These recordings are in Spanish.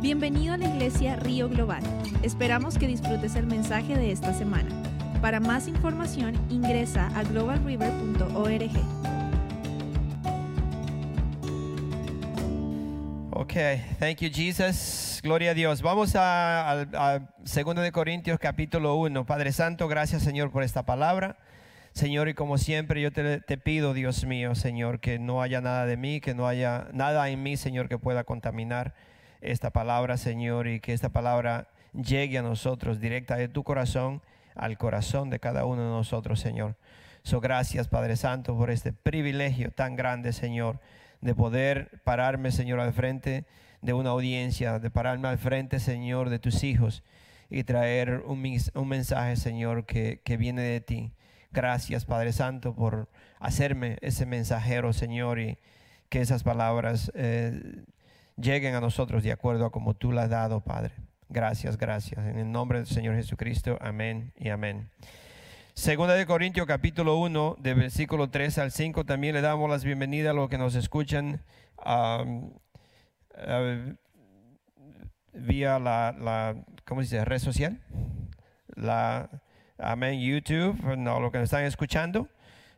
Bienvenido a la iglesia Río Global. Esperamos que disfrutes el mensaje de esta semana. Para más información ingresa a globalriver.org. Ok, thank you Jesus. Gloria a Dios. Vamos a, a, a 2 de Corintios capítulo 1. Padre Santo, gracias Señor por esta palabra. Señor, y como siempre yo te, te, pido, Dios mío, Señor, que no haya nada de mí, que no haya nada en mí, Señor, que pueda contaminar esta palabra, Señor, y que esta palabra llegue a nosotros directa de tu corazón al corazón de cada uno de nosotros, Señor. So, gracias, Padre Santo, por este privilegio tan grande, Señor, de poder pararme, Señor, al frente de una audiencia, de pararme al frente, Señor, de tus hijos y traer un, un mensaje, Señor, que, que viene de ti. Gracias, Padre Santo, por hacerme ese mensajero, Señor, y que esas palabras eh, lleguen a nosotros de acuerdo a como tú las has dado, Padre. Gracias, gracias. En el nombre del Señor Jesucristo, amén y amén. Segunda de Corintios capítulo 1, de versículo 3 al 5, también le damos las bienvenidas a los que nos escuchan um, uh, vía la, la, ¿cómo se dice? Red social. La, amén, YouTube, no, lo que nos están escuchando.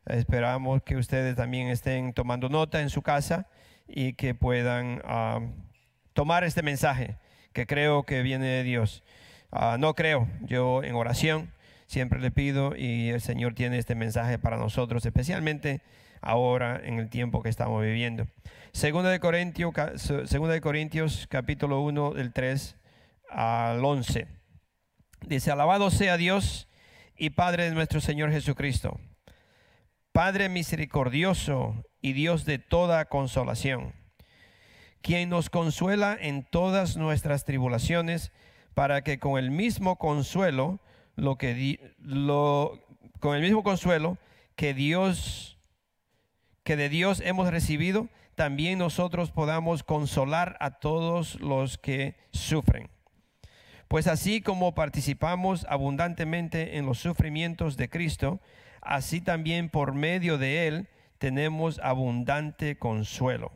Esperamos que ustedes también estén tomando nota en su casa y que puedan uh, tomar este mensaje que creo que viene de Dios. Uh, no creo, yo en oración siempre le pido y el Señor tiene este mensaje para nosotros, especialmente ahora en el tiempo que estamos viviendo. Segunda de Corintios, segunda de Corintios capítulo 1 del 3 al 11. Dice, alabado sea Dios y Padre de nuestro Señor Jesucristo, Padre misericordioso y Dios de toda consolación, quien nos consuela en todas nuestras tribulaciones, para que con el mismo consuelo, lo que di, lo, con el mismo consuelo que Dios que de Dios hemos recibido, también nosotros podamos consolar a todos los que sufren. Pues así como participamos abundantemente en los sufrimientos de Cristo, así también por medio de Él tenemos abundante consuelo.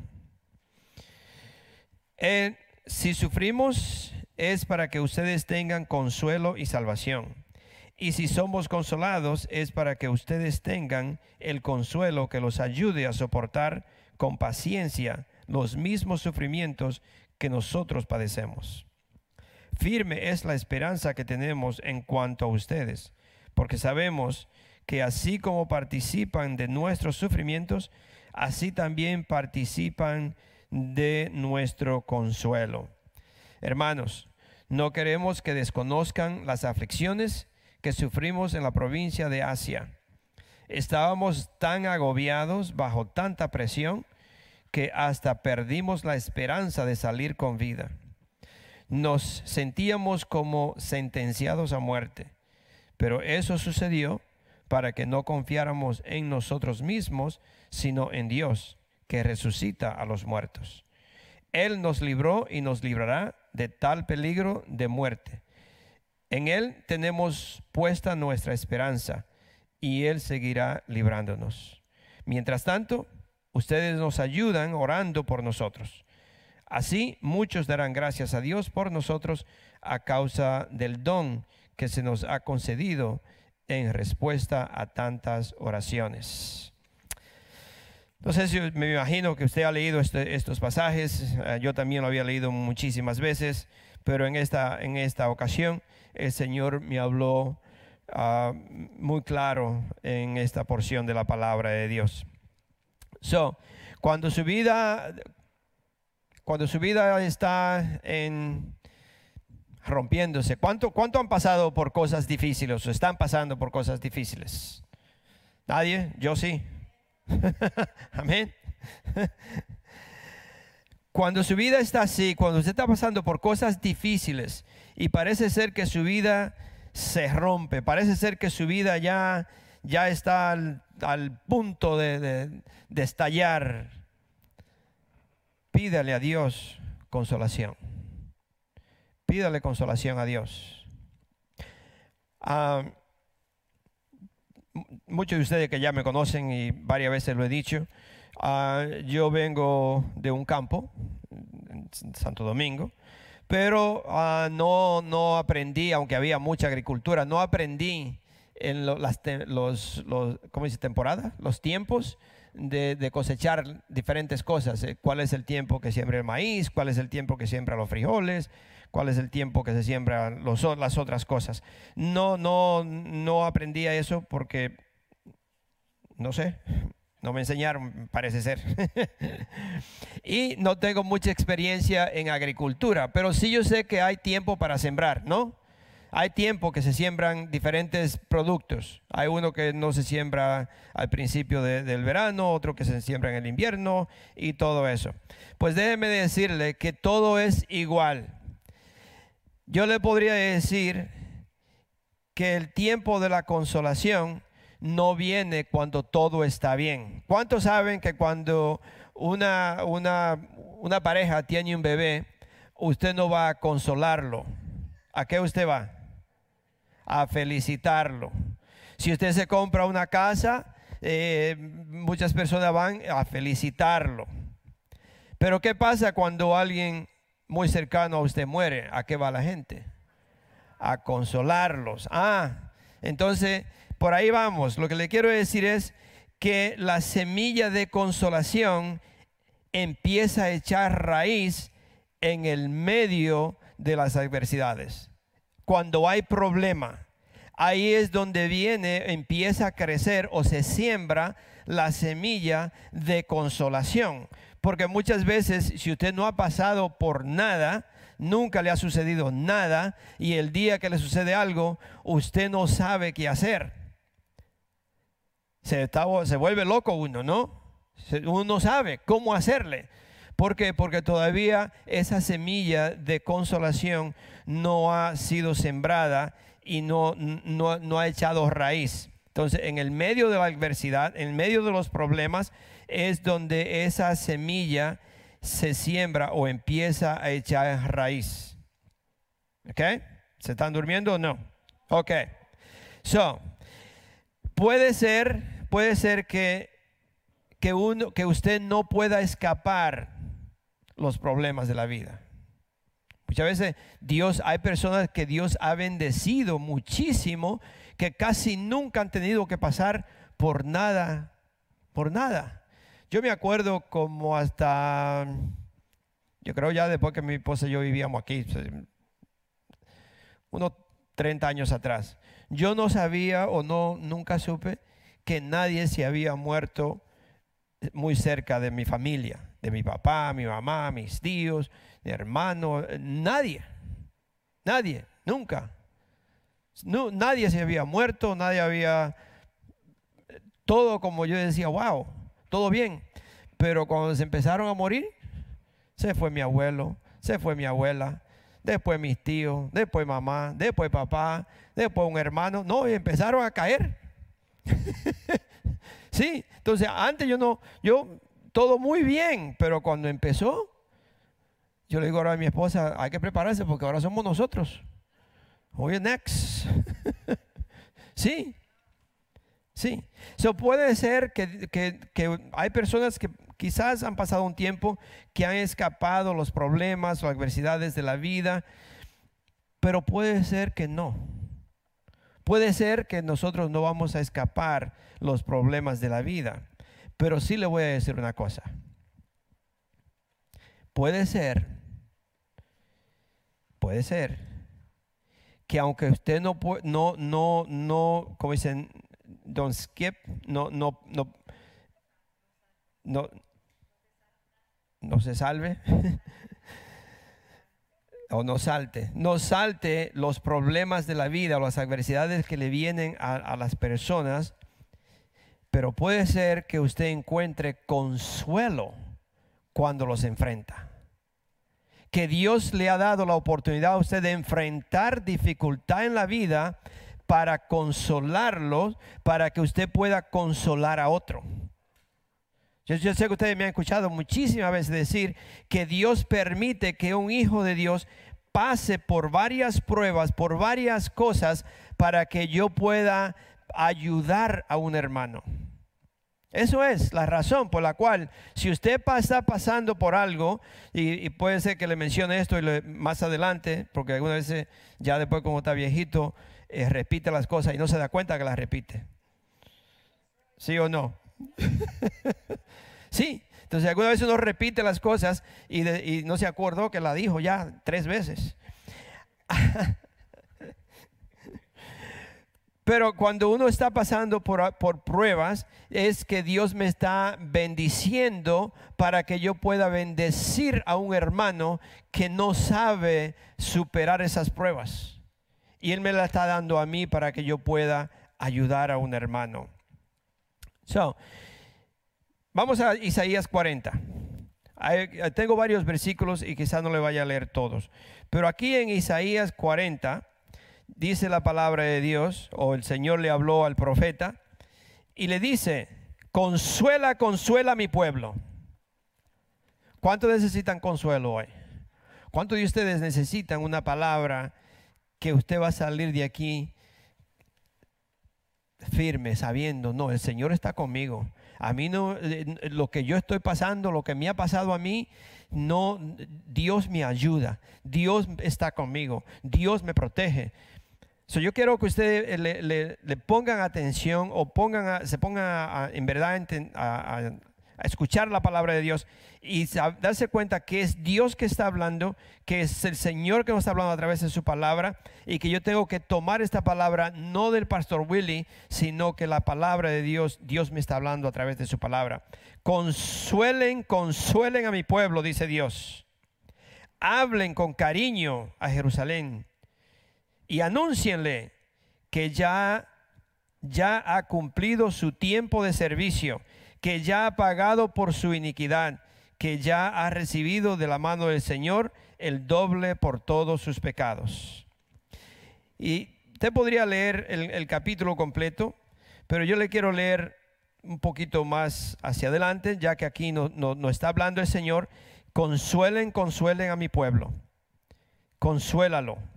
Eh, si sufrimos es para que ustedes tengan consuelo y salvación. Y si somos consolados es para que ustedes tengan el consuelo que los ayude a soportar con paciencia los mismos sufrimientos que nosotros padecemos. Firme es la esperanza que tenemos en cuanto a ustedes, porque sabemos que así como participan de nuestros sufrimientos, así también participan de nuestro consuelo. Hermanos, no queremos que desconozcan las aflicciones que sufrimos en la provincia de Asia. Estábamos tan agobiados bajo tanta presión que hasta perdimos la esperanza de salir con vida. Nos sentíamos como sentenciados a muerte, pero eso sucedió para que no confiáramos en nosotros mismos, sino en Dios, que resucita a los muertos. Él nos libró y nos librará de tal peligro de muerte. En Él tenemos puesta nuestra esperanza y Él seguirá librándonos. Mientras tanto, ustedes nos ayudan orando por nosotros. Así muchos darán gracias a Dios por nosotros a causa del don que se nos ha concedido en respuesta a tantas oraciones. Entonces me imagino que usted ha leído este, estos pasajes, eh, yo también lo había leído muchísimas veces, pero en esta, en esta ocasión el Señor me habló uh, muy claro en esta porción de la palabra de Dios. So, cuando su vida, cuando su vida está en rompiéndose, ¿cuánto, cuánto han pasado por cosas difíciles o están pasando por cosas difíciles? ¿Nadie? Yo sí. Amén. Cuando su vida está así, cuando usted está pasando por cosas difíciles y parece ser que su vida se rompe, parece ser que su vida ya, ya está al, punto de, estallar, pídale a Dios consolación. Pídale consolación a Dios. Uh, muchos de ustedes que ya me conocen y varias veces lo he dicho, uh, yo vengo de un campo, en Santo Domingo, pero ah, no, no aprendí, aunque había mucha agricultura, no aprendí en las los, los, ¿cómo dice? temporada, los tiempos de, cosechar diferentes cosas. Eh, ¿Cuál es el tiempo que siembra el maíz? ¿Cuál es el tiempo que siembra los frijoles? ¿Cuál es el tiempo que se siembra los, las otras cosas? No, no, no aprendí a eso porque, no sé, no me enseñaron, parece ser. y no tengo mucha experiencia en agricultura, pero sí yo sé que hay tiempo para sembrar, ¿no? hay tiempo que se siembran diferentes productos. Hay uno que no se siembra al principio del verano, otro que se siembra en el invierno y todo eso. Pues déjeme decirle que todo es igual. Yo le podría decir que el tiempo de la consolación no viene cuando todo está bien. ¿Cuántos saben que cuando una, una, una pareja tiene un bebé, usted no va a consolarlo? ¿A qué usted va? a felicitarlo. Si usted se compra una casa, eh, muchas personas van a felicitarlo. Pero ¿qué pasa cuando alguien muy cercano a usted muere? ¿A qué va la gente? A consolarlos. Ah, entonces, por ahí vamos. Lo que le quiero decir es que la semilla de consolación empieza a echar raíz en el medio de las adversidades cuando hay problema. Ahí es donde viene, empieza a crecer o se siembra la semilla de consolación. Porque muchas veces si usted no ha pasado por nada, nunca le ha sucedido nada y el día que le sucede algo, usted no sabe qué hacer. Se, vuelve loco uno, ¿no? Uno sabe cómo hacerle. ¿Por qué? Porque todavía esa semilla de consolación no ha sido sembrada y no, no, ha echado raíz. Entonces, en el medio de la adversidad, en el medio de los problemas, es donde esa semilla se siembra o empieza a echar raíz. ¿Ok? ¿Se están durmiendo o no? Ok. So, puede ser, puede ser que, que, uno, que usted no pueda escapar los problemas de la vida. Muchas veces Dios, hay personas que Dios ha bendecido muchísimo que casi nunca han tenido que pasar por nada, por nada. Yo me acuerdo como hasta, yo creo ya después que mi esposa y yo vivíamos aquí, unos 30 años atrás, yo no sabía o no, nunca supe que nadie se había muerto muy cerca de mi familia, de mi papá, mi mamá, mis tíos, mi hermano, nadie, nadie, nunca. No, nadie se había muerto, nadie había, todo como yo decía, wow, todo bien. Pero cuando se empezaron a morir, se fue mi abuelo, se fue mi abuela, después mis tíos, después mamá, después papá, después un hermano, no, y empezaron a caer. Sí, entonces antes yo no, yo todo muy bien, pero cuando empezó, yo le digo ahora a mi esposa, hay que prepararse porque ahora somos nosotros. Oye, next. sí, sí. So puede ser que, que, hay personas que quizás han pasado un tiempo que han escapado los problemas o adversidades de la vida, pero puede ser que no. Puede ser que nosotros no vamos a escapar los problemas de la vida, pero sí le voy a decir una cosa. Puede ser, puede ser que aunque usted no no no no como dicen don't skip, no no no no no se salve o no salte, no salte los problemas de la vida o las adversidades que le vienen a, las personas, pero puede ser que usted encuentre consuelo cuando los enfrenta. Que Dios le ha dado la oportunidad a usted de enfrentar dificultad en la vida para consolarlos, para que usted pueda consolar a otro. Yo, sé que ustedes me han escuchado muchísimas veces decir que Dios permite que un hijo de Dios pase por varias pruebas, por varias cosas, para que yo pueda ayudar a un hermano. Eso es la razón por la cual, si usted está pasando por algo, y, puede ser que le mencione esto y más adelante, porque algunas veces ya después como está viejito, eh, repite las cosas y no se da cuenta que las repite. ¿Sí o no? sí. Entonces alguna vez uno repite las cosas y, y no se acordó que la dijo ya tres veces. Pero cuando uno está pasando por, pruebas, es que Dios me está bendiciendo para que yo pueda bendecir a un hermano que no sabe superar esas pruebas. Y Él me la está dando a mí para que yo pueda ayudar a un hermano. So, vamos a Isaías 40. tengo varios versículos y quizás no le vaya a leer todos. Pero aquí en Isaías 40 dice la palabra de Dios, o el Señor le habló al profeta, y le dice, consuela, consuela a mi pueblo. ¿Cuántos necesitan consuelo hoy? ¿Cuántos de ustedes necesitan una palabra que usted va a salir de aquí firme, sabiendo, no, el Señor está conmigo. A mí no, eh, lo que yo estoy pasando, lo que me ha pasado a mí, no, Dios me ayuda, Dios está conmigo, Dios me protege yo quiero que ustedes le, pongan atención o pongan se pongan en verdad a, escuchar la palabra de Dios y darse cuenta que es Dios que está hablando, que es el Señor que nos está hablando a través de su palabra y que yo tengo que tomar esta palabra no del pastor Willy, sino que la palabra de Dios, Dios me está hablando a través de su palabra. Consuelen, consuelen a mi pueblo, dice Dios. Hablen con cariño a Jerusalén y anúncienle que ya, ya ha cumplido su tiempo de servicio, que ya ha pagado por su iniquidad, que ya ha recibido de la mano del Señor el doble por todos sus pecados. Y usted podría leer el, capítulo completo, pero yo le quiero leer un poquito más hacia adelante, ya que aquí nos no, está hablando el Señor. Consuelen, consuelen a mi pueblo. Consuélalo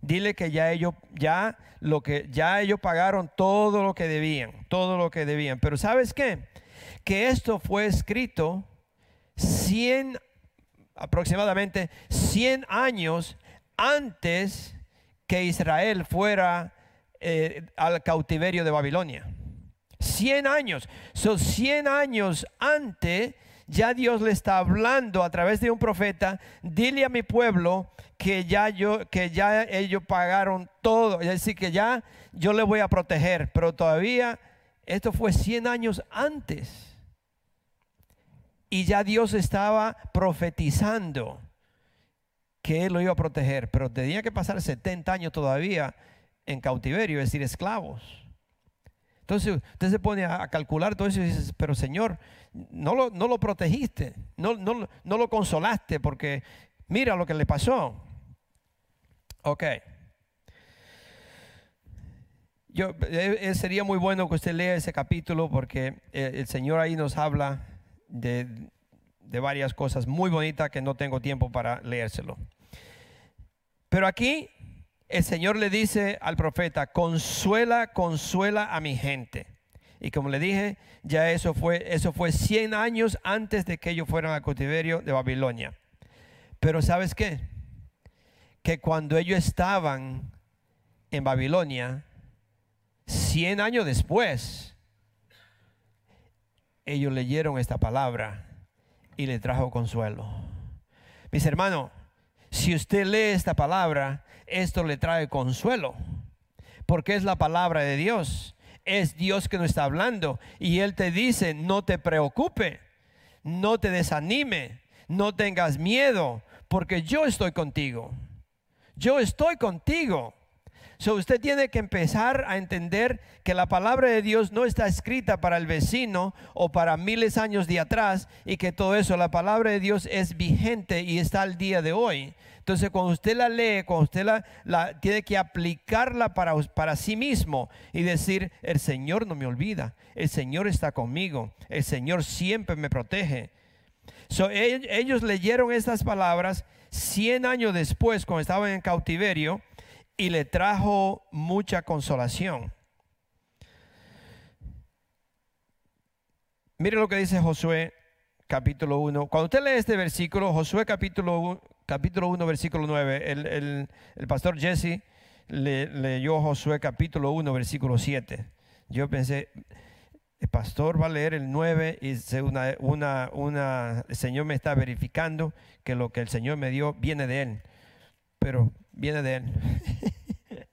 dile que ya ellos, ya lo que, ya ellos pagaron todo lo que debían, todo lo que debían. Pero ¿sabes qué? Que esto fue escrito 100, aproximadamente 100 años antes que Israel fuera eh, al cautiverio de Babilonia. 100 años. Son 100 años antes ya Dios le está hablando a través de un profeta, dile a mi pueblo que ya yo que ya ellos pagaron todo, es decir, que ya yo le voy a proteger, pero todavía esto fue 100 años antes. Y ya Dios estaba profetizando que él lo iba a proteger, pero tenía que pasar 70 años todavía en cautiverio, es decir, esclavos. Entonces usted se pone a, calcular todo eso y dice, pero Señor, no lo, protegiste, no lo consolaste porque mira lo que le pasó. Ok. Yo, eh, eh, sería muy bueno que usted lea ese capítulo porque eh, el Señor ahí nos habla de, de varias cosas muy bonitas que no tengo tiempo para leérselo. Pero aquí el Señor le dice al profeta, consuela, consuela a mi gente. Y como le dije, ya eso fue, eso fue 100 años antes de que ellos fueran al cautiverio de Babilonia. Pero ¿sabes qué? Que cuando ellos estaban en Babilonia, 100 años después, ellos leyeron esta palabra y le trajo consuelo. Mis hermanos, si usted lee esta palabra, esto le trae consuelo, porque es la palabra de Dios. Es Dios que nos está hablando y Él te dice, no te preocupe, no te desanime, no tengas miedo, porque yo estoy contigo. Yo estoy contigo. So usted tiene que empezar a entender que la palabra de Dios no está escrita para el vecino o para miles años de atrás y que todo eso, la palabra de Dios es vigente y está al día de hoy. Entonces, cuando usted la lee, cuando usted la, tiene que aplicarla para, para sí mismo y decir, el Señor no me olvida, el Señor está conmigo, el Señor siempre me protege. ellos leyeron estas palabras 100 años después, cuando estaban en cautiverio, y le trajo mucha consolación. Mire lo que dice Josué capítulo 1. Cuando usted lee este versículo, Josué capítulo 1, capítulo 1 versículo 9, el, el, el pastor Jesse le, leyó Josué capítulo 1 versículo 7. Yo pensé, el pastor va a leer el 9 y una, una, una, el Señor me está verificando que lo que el Señor me dio viene de Él. Pero viene de Él.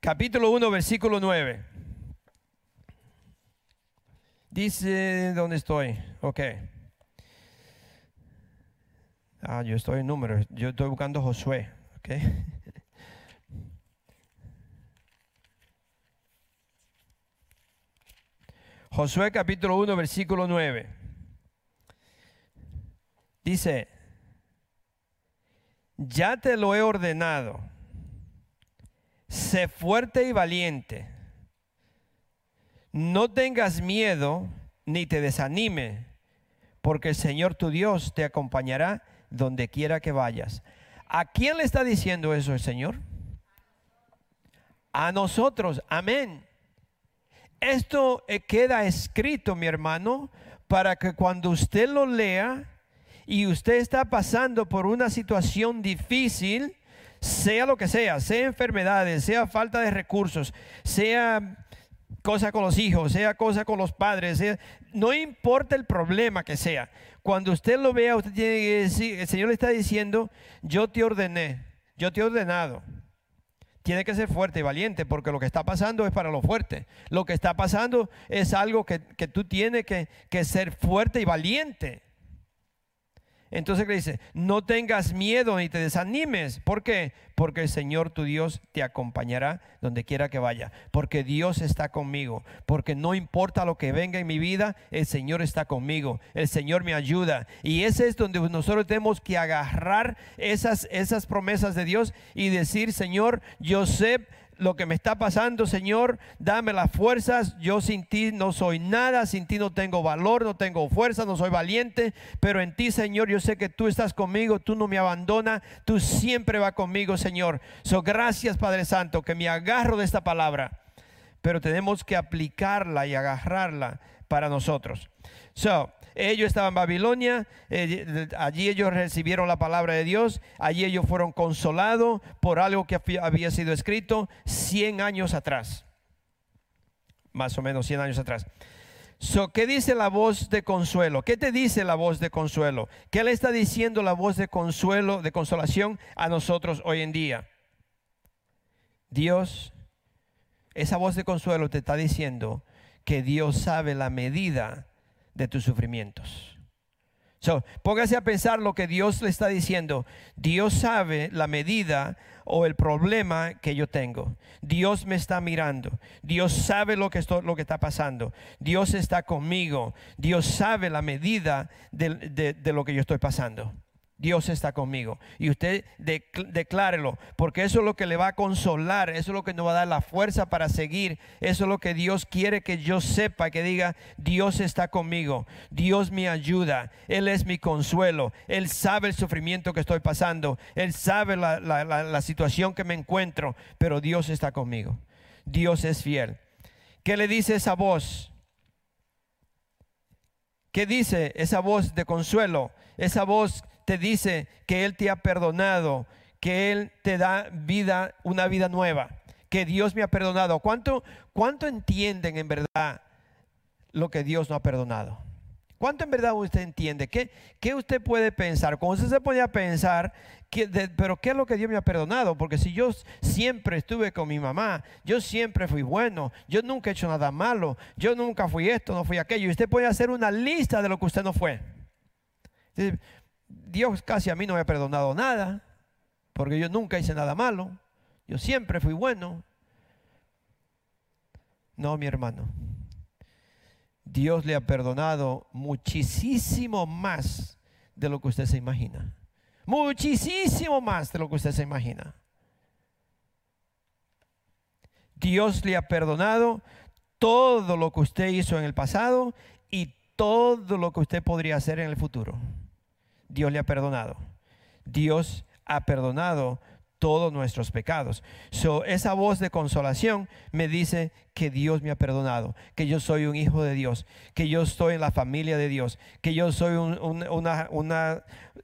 capítulo 1, versículo 9. Dice, ¿dónde estoy? Ok. Ah, yo estoy en números. Yo estoy buscando Josué. Ok. Josué capítulo 1, versículo 9. Dice, ya te lo he ordenado, sé fuerte y valiente, no tengas miedo ni te desanime, porque el Señor tu Dios te acompañará donde quiera que vayas. ¿A quién le está diciendo eso el Señor? A nosotros, amén. Esto eh, queda escrito, mi hermano, para que cuando usted lo lea y usted está pasando por una situación difícil, sea lo que sea, sea enfermedades, sea falta de recursos, sea cosa con los hijos, sea cosa con los padres, no importa el problema que sea. Cuando usted lo vea, usted tiene que decir, el Señor le está diciendo, yo te ordené, yo te he ordenado tiene que ser fuerte y valiente porque lo que está pasando es para lo fuerte. Lo que está pasando es algo que, tú tienes que, que ser fuerte y valiente. Entonces le dice, no tengas miedo ni te desanimes. ¿Por qué? Porque el Señor tu Dios te acompañará donde quiera que vaya. Porque Dios está conmigo. Porque no importa lo que venga en mi vida, el Señor está conmigo. El Señor me ayuda. Y ese es donde nosotros tenemos que agarrar esas, esas promesas de Dios y decir, Señor, yo sé lo que me está pasando, Señor, dame las fuerzas. Yo sin ti no soy nada, sin ti no tengo valor, no tengo fuerza, no soy valiente, pero en ti, Señor, yo sé que tú estás conmigo, tú no me abandonas, tú siempre vas conmigo, Señor. So, gracias, Padre Santo, que me agarro de esta palabra, pero tenemos que aplicarla y agarrarla para nosotros. So, ellos estaban en Babilonia, eh, allí ellos recibieron la palabra de Dios, allí ellos fueron consolados por algo que había sido escrito 100 años atrás, más o menos 100 años atrás. So, ¿Qué dice la voz de consuelo? ¿Qué te dice la voz de consuelo? ¿Qué le está diciendo la voz de consuelo, de consolación a nosotros hoy en día? Dios, esa voz de consuelo te está diciendo que Dios sabe la medida de tus sufrimientos. So, póngase a pensar lo que Dios le está diciendo. Dios sabe la medida o el problema que yo tengo. Dios me está mirando. Dios sabe lo que, esto, lo que está pasando. Dios está conmigo. Dios sabe la medida de lo que yo estoy pasando. Dios está conmigo. Y usted declárelo, porque eso es lo que le va a consolar, eso es lo que nos va a dar la fuerza para seguir, eso es lo que Dios quiere que yo sepa, que diga, Dios está conmigo, Dios me ayuda, Él es mi consuelo, Él sabe el sufrimiento que estoy pasando, Él sabe la, la situación que me encuentro, pero Dios está conmigo, Dios es fiel. ¿Qué le dice esa voz? ¿Qué dice esa voz de consuelo? Esa voz te dice que Él te ha perdonado, que Él te da vida, una vida nueva, que Dios me ha perdonado. ¿Cuánto, cuánto entienden en verdad lo que Dios no ha perdonado? ¿Cuánto en verdad usted entiende? ¿Qué, qué usted puede pensar? Cuando usted se pone pensar, pero ¿qué es lo que Dios me ha perdonado? Porque si yo siempre estuve con mi mamá, yo siempre fui bueno, yo nunca he hecho nada malo, yo nunca fui esto, no fui aquello. Y usted puede hacer una lista de lo que usted no fue. Dios casi a mí no me ha perdonado nada, porque yo nunca hice nada malo, yo siempre fui bueno. No, mi hermano. Dios le ha perdonado muchísimo más de lo que usted se imagina. Muchísimo más de lo que usted se imagina. Dios le ha perdonado todo lo que usted hizo en el pasado y todo lo que usted podría hacer en el futuro. Dios le ha perdonado. Dios ha perdonado todos nuestros pecados. So, esa voz de consolación me dice que Dios me ha perdonado, que yo soy un hijo de Dios, que yo estoy en la familia de Dios, que yo soy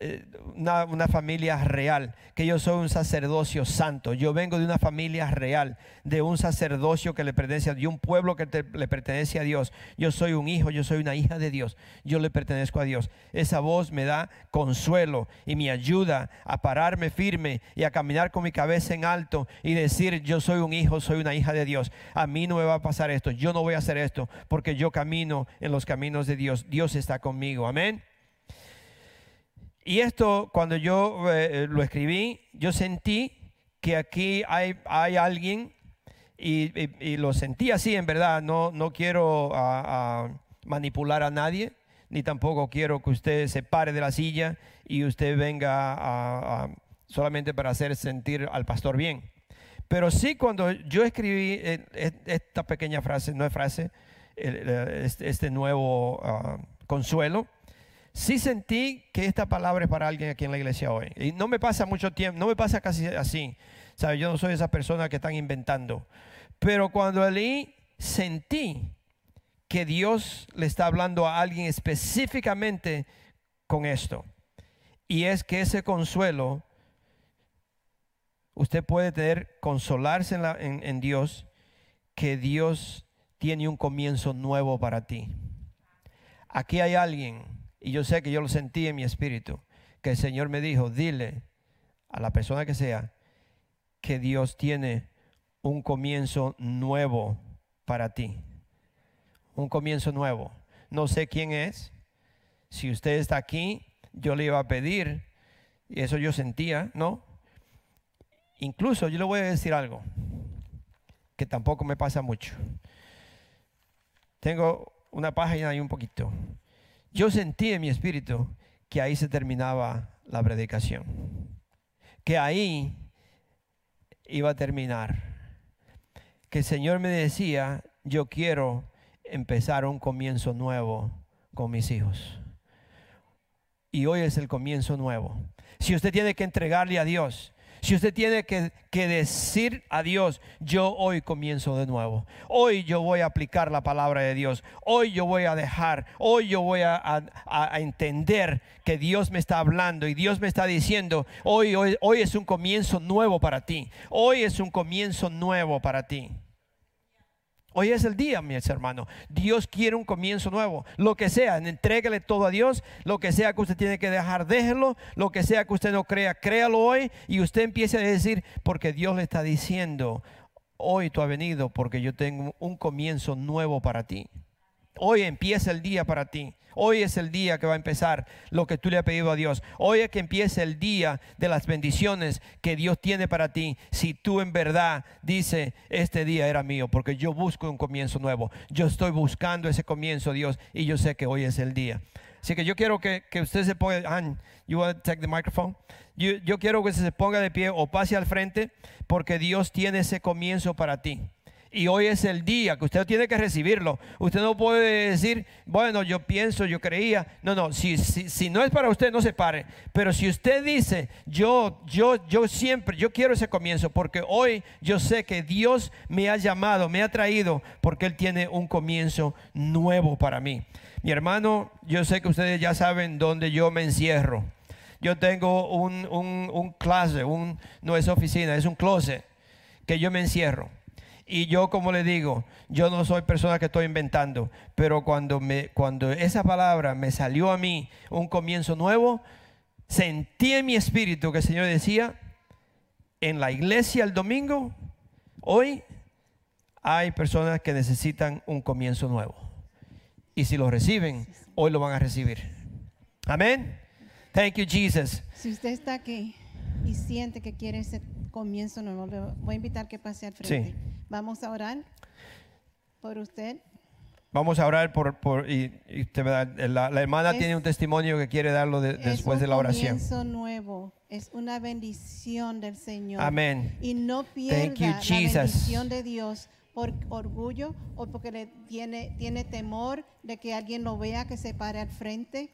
eh, una- familia real, que yo soy un sacerdocio santo. Yo vengo de una familia real, de un sacerdocio que le pertenece a de un pueblo que le pertenece a Dios. Yo soy un hijo, yo soy una hija de Dios, yo le pertenezco a Dios. Esa voz me da consuelo y me ayuda a pararme firme y a caminar con mi cabeza en alto y decir, yo soy un hijo, soy una hija de Dios. A mí no me va a pasar esto, yo no voy a hacer esto, porque yo camino en los caminos de Dios. Dios está conmigo. Amén. Y esto, cuando yo eh, lo escribí, yo sentí que aquí hay, hay alguien, y, lo sentí así en verdad, no, no quiero ah, ah, manipular a nadie, ni tampoco quiero que usted se pare de la silla y usted venga a- solamente para hacer sentir al pastor bien. Pero sí cuando yo escribí eh, esta pequeña frase, no es frase, este, este nuevo ah, consuelo, sí sentí que esta palabra es para alguien aquí en la iglesia hoy. Y no me pasa mucho tiempo, no me pasa casi así. ¿Sabe? Yo no soy esa persona que están inventando. Pero cuando leí, sentí que Dios le está hablando a alguien específicamente con esto. Y es que ese consuelo, usted puede tener, consolarse en, Dios, que Dios tiene un comienzo nuevo para ti. Aquí hay alguien, y yo sé que yo lo sentí en mi espíritu, que el Señor me dijo, dile a la persona que sea, que Dios tiene un comienzo nuevo para ti. Un comienzo nuevo. No sé quién es. Si usted está aquí, yo le iba a pedir, y eso yo sentía, ¿no? Incluso yo le voy a decir algo que tampoco me pasa mucho. Tengo una página y un poquito. Yo sentí en mi espíritu que ahí se terminaba la predicación. Que ahí iba a terminar. Que el Señor me decía, yo quiero empezar un comienzo nuevo con mis hijos. Y hoy es el comienzo nuevo. Si usted tiene que entregarle a Dios, si usted tiene que, que decir a Dios, yo hoy comienzo de nuevo. Hoy yo voy a aplicar la palabra de Dios. Hoy yo voy a dejar, hoy yo voy a, a- a entender que Dios me está hablando y Dios me está diciendo, hoy, hoy, hoy es un comienzo nuevo para ti. Hoy es un comienzo nuevo para ti. Hoy es el día, mis hermanos. Dios quiere un comienzo nuevo. Lo que sea, entréguele todo a Dios. Lo que sea que usted tiene que dejar, déjelo. Lo que sea que usted no crea, créalo hoy. Y usted empiece a decir, porque Dios le está diciendo, hoy tú has venido porque yo tengo un comienzo nuevo para ti. Hoy empieza el día para ti. Hoy es el día que va a empezar lo que tú le has pedido a Dios. Hoy es que empieza el día de las bendiciones que Dios tiene para ti. Si tú en verdad dices, este día era mío, porque yo busco un comienzo nuevo. Yo estoy buscando ese comienzo, Dios, y yo sé que hoy es el día. Así que yo quiero que, que usted se ponga, you want to take the microphone? Yo quiero que se ponga de pie o pase al frente, porque Dios tiene ese comienzo para ti. Y hoy es el día que usted tiene que recibirlo. Usted no puede decir, bueno, yo pienso, yo creía. No, no, si, no es para usted, no se pare. Pero si usted dice, yo, yo, yo siempre, yo quiero ese comienzo, porque hoy yo sé que Dios me ha llamado, me ha traído, porque Él tiene un comienzo nuevo para mí. Mi hermano, yo sé que ustedes ya saben dónde yo me encierro. Yo tengo un, un, un closet, un, no es oficina, es un closet que yo me encierro. Y yo, como le digo, yo no soy persona que estoy inventando, pero cuando, me, cuando esa palabra me salió a mí, un comienzo nuevo, sentí en mi espíritu que el Señor decía, en la iglesia el domingo, hoy hay personas que necesitan un comienzo nuevo. Y si lo reciben, hoy lo van a recibir. Amén. Thank you, Jesus. Si usted está aquí y siente que quiere ese comienzo nuevo, le voy a invitar que pase al frente. Sí. Vamos a orar por usted. Vamos a orar por, por y, y dar- la, la hermana Es- tiene un testimonio que quiere darlo de- después es de un la oración. comienzo nuevo, es una bendición del Señor. Amén. Y no pierda you, la bendición de Dios por orgullo o porque le tiene, tiene temor de que alguien lo vea, que se pare al frente.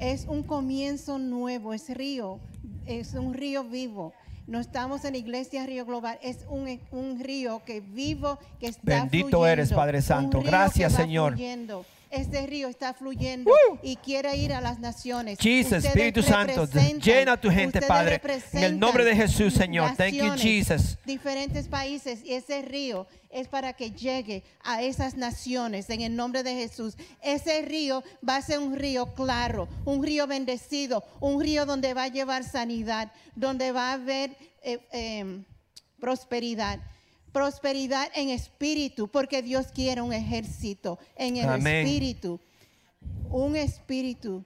Es un comienzo nuevo, es río, es un río vivo. No estamos en Iglesia Río Global, es un, un río que vivo, que está Bendito fluyendo, eres, Padre Santo. Gracias, Señor. fluyendo. Este río está fluyendo y quiere ir a las naciones. Jesus, Espíritu Santo, llena a tu gente, Padre. En el nombre de Jesús, Señor. Thank you, Jesus. Diferentes países y ese río es para que llegue a esas naciones en el nombre de Jesús. Ese río va a ser un río claro, un río bendecido, un río donde va a llevar sanidad, donde va a haber eh, eh, prosperidad. Prosperidad en espíritu, porque Dios quiere un ejército en el Amén. espíritu. Un espíritu.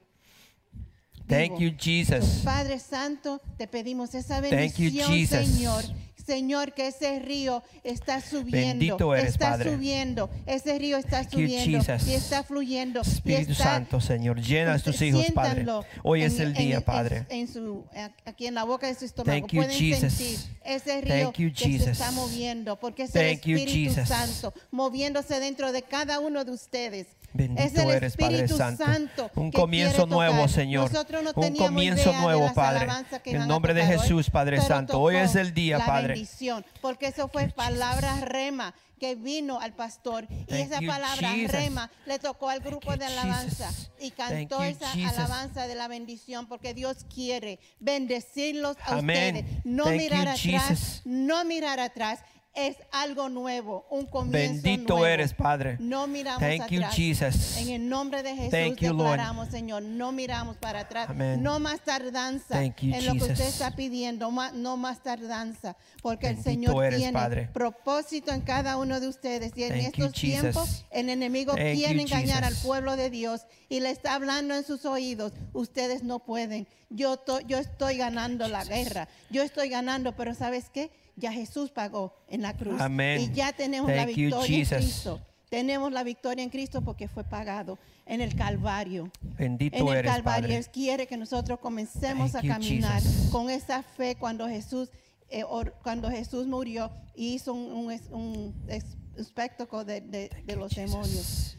Thank vivo. you, Jesus. Padre Santo, te pedimos esa Thank you, bendición, Jesus. Señor. Señor, que ese río está subiendo, Bendito eres, está Padre. subiendo, ese río está you, subiendo y está fluyendo. Espíritu está- Santo, Señor, llena a tus hijos, Padre. Hoy en- es el día, en- Padre. En, su, aquí en la boca de su estómago. Thank you, Pueden Jesus. sentir ese río Thank you, que se está moviendo, porque es el Thank you, Espíritu Jesus. Santo moviéndose dentro de cada uno de ustedes. Bendito es el eres, Padre Espíritu Santo. Santo Un comienzo nuevo. Señor. No Un comienzo nuevo, Padre. En el nombre de Jesús, Padre Santo. Hoy es el día, Padre. Bendición, porque eso fue palabra rema que vino al pastor y esa palabra rema le tocó al grupo de alabanza y cantó esa alabanza de la bendición porque Dios quiere bendecirlos a ustedes, no mirar atrás, no mirar atrás. Es algo nuevo, un comienzo Bendito nuevo. eres, Padre. No miramos Thank you, atrás. Jesus. En el nombre de Jesús Thank you, declaramos, Señor, no miramos para atrás. Amén. No más tardanza Thank you, en lo que usted está pidiendo, no más tardanza, porque Bendito el Señor eres, tiene Padre. propósito en cada uno de ustedes. Y en Thank you, estos tiempos Jesus. el enemigo Thank quiere you, engañar al Jesus. pueblo de Dios y le está hablando en sus oídos. Ustedes no pueden. Yo, to- yo estoy ganando la guerra. Yo estoy ganando, pero ¿sabes qué? Ya Jesús pagó en la cruz. Amén. Y ya tenemos la you, victoria en. Cristo. Tenemos la victoria en Cristo porque fue pagado en el Calvario. Bendito En el eres, Calvario Padre. Él quiere que nosotros comencemos Thank a caminar con esa fe cuando Jesús, eh, or- cuando Jesús murió y hizo un, un es- un es- espectáculo de, de- de los demonios.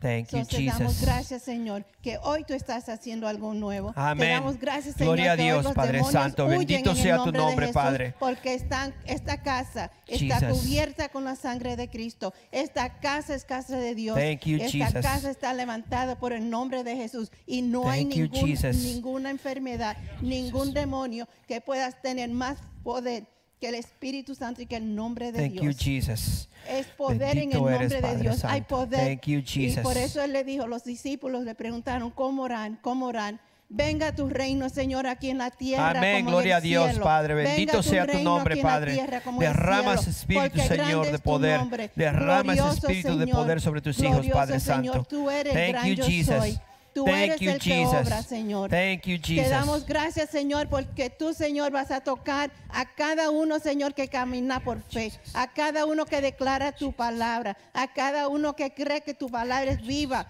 Thank you, Entonces damos Jesus. gracias, Señor, que hoy tú estás haciendo algo nuevo. Te Amén. damos gracias, Señor, Gloria a que hoy Dios, los Padre demonios Santo. huyen Bendito en el sea tu nombre de nombre, Jesús, Padre. Porque están, esta casa está Jesus. cubierta con la sangre de Cristo. Esta casa es casa de Dios. Thank you, esta Jesus. casa está levantada por el nombre de Jesús y no hay Thank you, ningún- Jesus. ninguna enfermedad, ningún demonio que puedas tener más poder que el Espíritu Santo y que el nombre de Thank you, Dios. Jesus. Es poder en el nombre eres, de Dios. Hay poder. Thank you, y por eso él le dijo, los discípulos le preguntaron, ¿cómo oran? ¿Cómo oran? Venga tu reino, Señor, aquí en la tierra. Amén, como en gloria el a Dios, cielo. Padre. Venga Bendito sea tu nombre, Padre. tierra Derrama espíritu, Señor, de poder. Derrama espíritu de poder sobre tus hijos, Glorioso, Padre Señor. Santo. Tú eres Thank gran you, yo Jesus. soy. Tú Thank eres you, el que obra, Señor. Thank you, Te Jesus. damos gracias, Señor, porque tú, Señor, vas a tocar a cada uno, Señor, que camina por fe, a cada uno que declara tu palabra, a cada uno que cree que tu palabra es viva,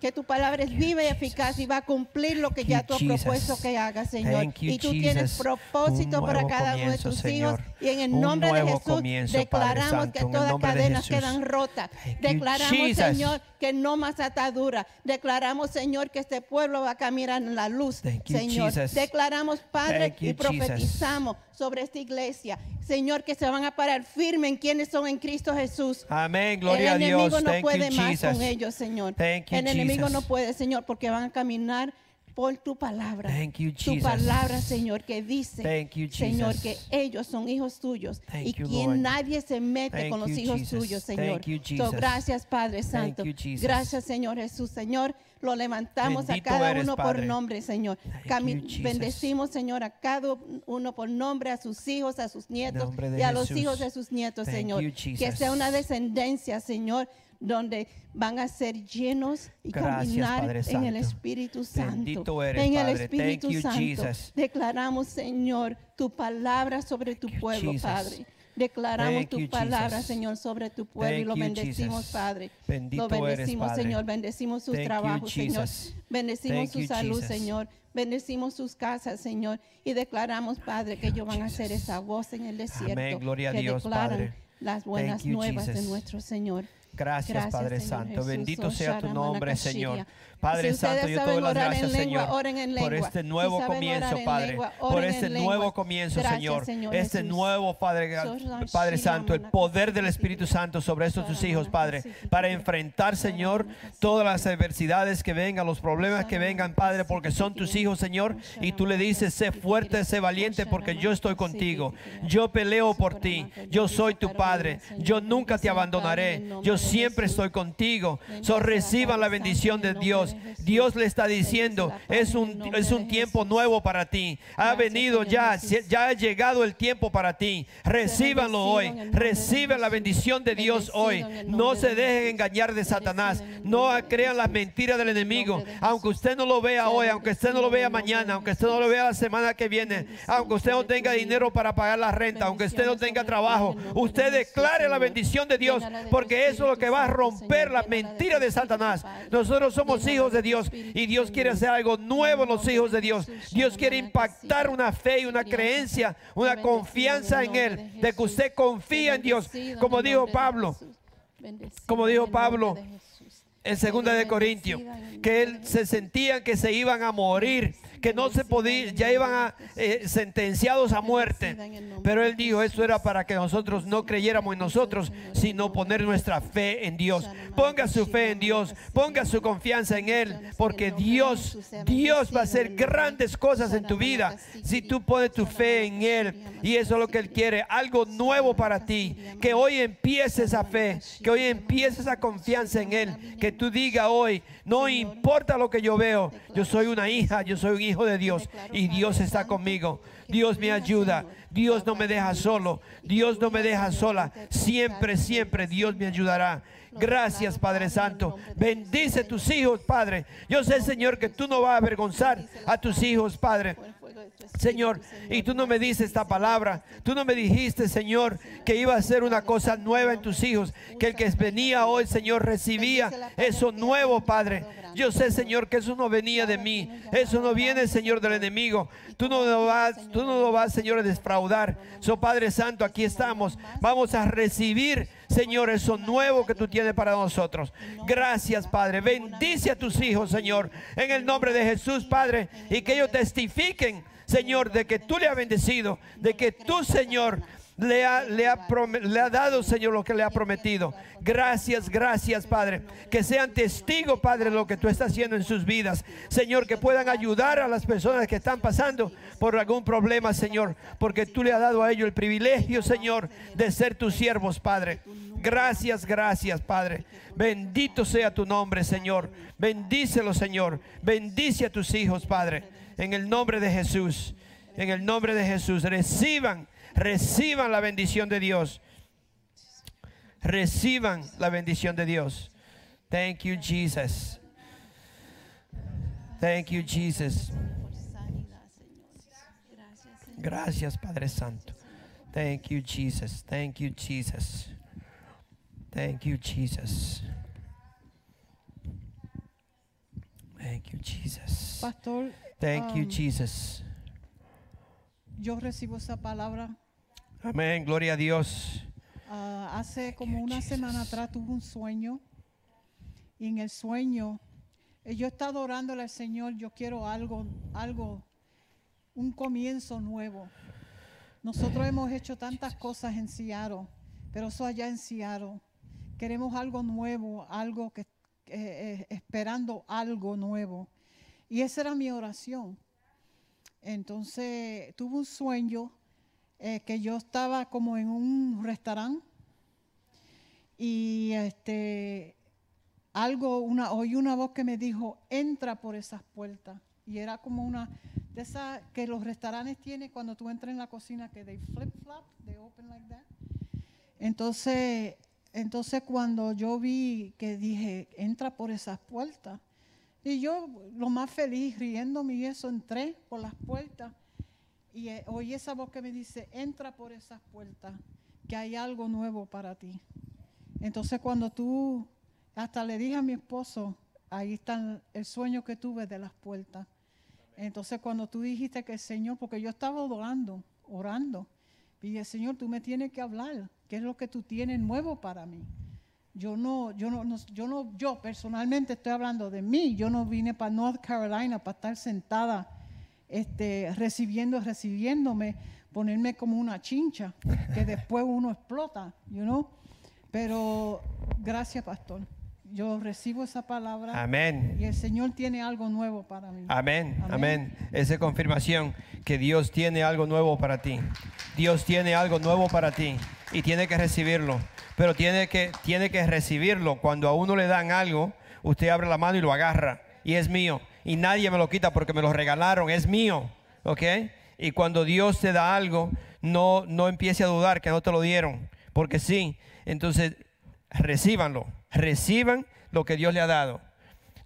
que tu palabra es viva y eficaz y va a cumplir lo que ya tú has propuesto que haga, Señor. Y tú tienes propósito para cada uno de tus hijos. Y en el nombre de Jesús declaramos que todas cadenas quedan rotas. Declaramos. Señor, que no más atadura. Declaramos, Señor, que este pueblo va a caminar en la luz. Señor, declaramos, Padre, y profetizamos sobre esta iglesia. Señor, que se van a parar firme en quienes son en Cristo Jesús. Amén, gloria a el enemigo Dios. no Thank puede you, más Jesus. con ellos, Señor. Thank you, el enemigo Jesus. no puede, Señor, porque van a caminar por tu palabra. Thank you, tu Jesus. palabra, Señor, que dice, Thank you, Señor, que ellos son hijos tuyos Thank y you, quien Lord. nadie se mete Thank con los you, hijos Jesus. tuyos, Señor. Thank you, So, Jesus. gracias, Padre Santo. you, Jesus. Gracias, Señor Jesús, Señor. Lo levantamos Bendito a cada eres, uno por nombre, Señor. Cami- you. Bendecimos, Señor, a cada uno por nombre, a sus hijos, a sus nietos y a los hijos de sus nietos, Thank Señor. you, Que sea una descendencia, Señor, donde van a ser llenos y Gracias, caminar en el. Espíritu Santo. Bendito eres, en el. Espíritu Santo. Declaramos, Señor, tu palabra sobre tu pueblo. Padre. Declaramos Thank tu you, palabra. Señor, sobre tu pueblo y lo bendecimos, Jesus. Padre. Bendito lo bendecimos. Señor. Bendecimos sus Thank trabajos, Señor. Bendecimos su salud. Señor. Bendecimos sus casas, Señor. Y declaramos, Padre, que ellos van a Jesus. esa voz en el desierto. Amén. Gloria a que Dios, declaran Padre. las buenas nuevas de nuestro Señor. Gracias, Gracias, Padre Señor Santo. Jesús. Bendito Oh, sea tu nombre. Señor. Padre Si Santo, yo te doy las gracias, lengua, Señor, por este nuevo comienzo, Padre. lengua, Por este nuevo comienzo, Gracias, Señor. Señor Este Jesús. nuevo, Padre, Padre Santo, el poder del. Espíritu Santo sobre estos tus hijos, Padre, para enfrentar, Señor, todas las adversidades que vengan, los problemas que vengan, Padre, porque son tus hijos, Señor. Y tú le dices, sé fuerte, sé valiente, porque yo estoy contigo. Yo peleo por ti. Yo soy tu Padre. Yo nunca te abandonaré. Yo siempre estoy contigo. So reciban la bendición de Dios. Dios le está diciendo, es un, es un tiempo nuevo para ti. Ha venido ya, ya ha llegado el tiempo para ti. Recíbanlo hoy. Reciban la bendición de Dios hoy. No se dejen engañar de Satanás. No crean las mentiras del enemigo. Aunque usted no lo vea hoy, aunque usted no lo vea mañana, aunque usted no lo vea la semana que viene, aunque usted no tenga dinero para pagar la renta, aunque usted no tenga trabajo, usted declare la bendición de Dios, porque eso es lo que va a romper la mentira de Satanás. Nosotros somos hijos de Dios y Dios quiere hacer algo nuevo en los hijos de Dios. Dios quiere impactar una fe y una creencia, una confianza en Él, de que usted confía en Dios, como dijo Pablo, como dijo Pablo en segunda de Corintios, que él se sentían que se iban a morir, que no se podía, ya iban a, eh, sentenciados a muerte. Pero él dijo, eso era para que nosotros no creyéramos en nosotros, sino poner nuestra fe en Dios. Ponga su fe en Dios, ponga su confianza en Él, porque Dios, Dios va a hacer grandes cosas en tu vida si tú pones tu fe en Él. Y eso es lo que Él quiere, algo nuevo para ti, que hoy empiece esa fe, que hoy empiece esa confianza en Él, que tú digas hoy, no importa lo que yo veo, yo soy una hija, yo soy un hijo de Dios y Dios está conmigo. Dios me ayuda, Dios no me deja solo, Dios no me deja sola. Siempre, siempre Dios me ayudará. Gracias, Padre Santo. Bendice tus hijos, Padre. Yo sé, Señor, que tú no vas a avergonzar a tus hijos, Padre. Señor, y tú no me dices esta palabra. Tú no me dijiste, Señor, que iba a ser una cosa nueva en tus hijos. Que el que venía hoy, Señor, recibía eso nuevo, Padre. Yo sé, Señor, que eso no venía de mí. Eso no viene, Señor, del enemigo. Tú no lo vas, tú no lo vas, Señor, a defraudar. So, Padre Santo, aquí estamos. Vamos a recibir, Señor, eso nuevo que tú tienes para nosotros. Gracias, Padre. Bendice a tus hijos, Señor, en el nombre de Jesús, Padre, y que ellos testifiquen, Señor, de que tú le has bendecido, de que tú, Señor, le ha, dado, Señor, lo que le ha prometido. Gracias, gracias, Padre. Que sean testigos, Padre, de lo que tú estás haciendo en sus vidas. Señor, que puedan ayudar a las personas que están pasando por algún problema, Señor. Porque tú le has dado a ellos el privilegio, Señor, de ser tus siervos, Padre. Gracias, gracias, Padre. Bendito sea tu nombre, Señor. Bendícelo, Señor. Bendice a tus hijos, Padre. En el nombre de Jesús. En el nombre de Jesús. Reciban reciban la bendición de Dios. Reciban la bendición de Dios. Thank you, Jesus. Thank you, Jesus. Gracias, Padre Santo. Thank you, Jesus. Thank you, Jesus. Thank you, Jesus. Thank you, Jesus. Pastor, Thank you, um, Jesus. yo recibo esa palabra. Amén, gloria a Dios. ah, hace como you, una semana atrás tuve un sueño y en el sueño eh, yo he estado orándole al Señor, yo quiero algo, algo, un comienzo nuevo. Nosotros hemos hecho tantas cosas en Seattle, pero eso allá en Seattle. Queremos algo nuevo, algo que, eh, eh, esperando algo nuevo. Y esa era mi oración. Entonces tuve un sueño eh, que yo estaba como en un restaurante y este algo, una, oí una voz que me dijo, entra por esas puertas. Y era como una de esas que los restaurantes tienen cuando tú entras en la cocina que they flip flop, they open like that. Entonces, entonces cuando yo vi que dije, entra por esas puertas. Y yo, lo más feliz, riéndome y eso, entré por las puertas. Y eh, oí esa voz que me dice, entra por esas puertas, que hay algo nuevo para ti. Entonces cuando tú, hasta le dije a mi esposo, ahí está el sueño que tuve de las puertas. Entonces cuando tú dijiste que el Señor, porque yo estaba orando, orando, y dije, Señor, tú me tienes que hablar, ¿qué es lo que tú tienes nuevo para mí? Yo no, yo no, no- yo no, yo personalmente estoy hablando de mí. Yo no vine para North Carolina para estar sentada, este, recibiendo, recibiéndome, ponerme como una chincha, que después uno explota, you know. Pero gracias, pastor. Yo recibo esa palabra. Amén. Y el Señor tiene algo nuevo para mí. Amén, Amén. amén. Esa es confirmación que Dios tiene algo nuevo para ti. Dios tiene algo nuevo para ti y tiene que recibirlo. Pero tiene que, tiene que recibirlo. Cuando a uno le dan algo, usted abre la mano y lo agarra. Y es mío. Y nadie me lo quita porque me lo regalaron. Es mío. ¿Ok? Y cuando Dios te da algo, no, no empiece a dudar que no te lo dieron. Porque sí. Entonces, recíbanlo. Reciban lo que Dios le ha dado.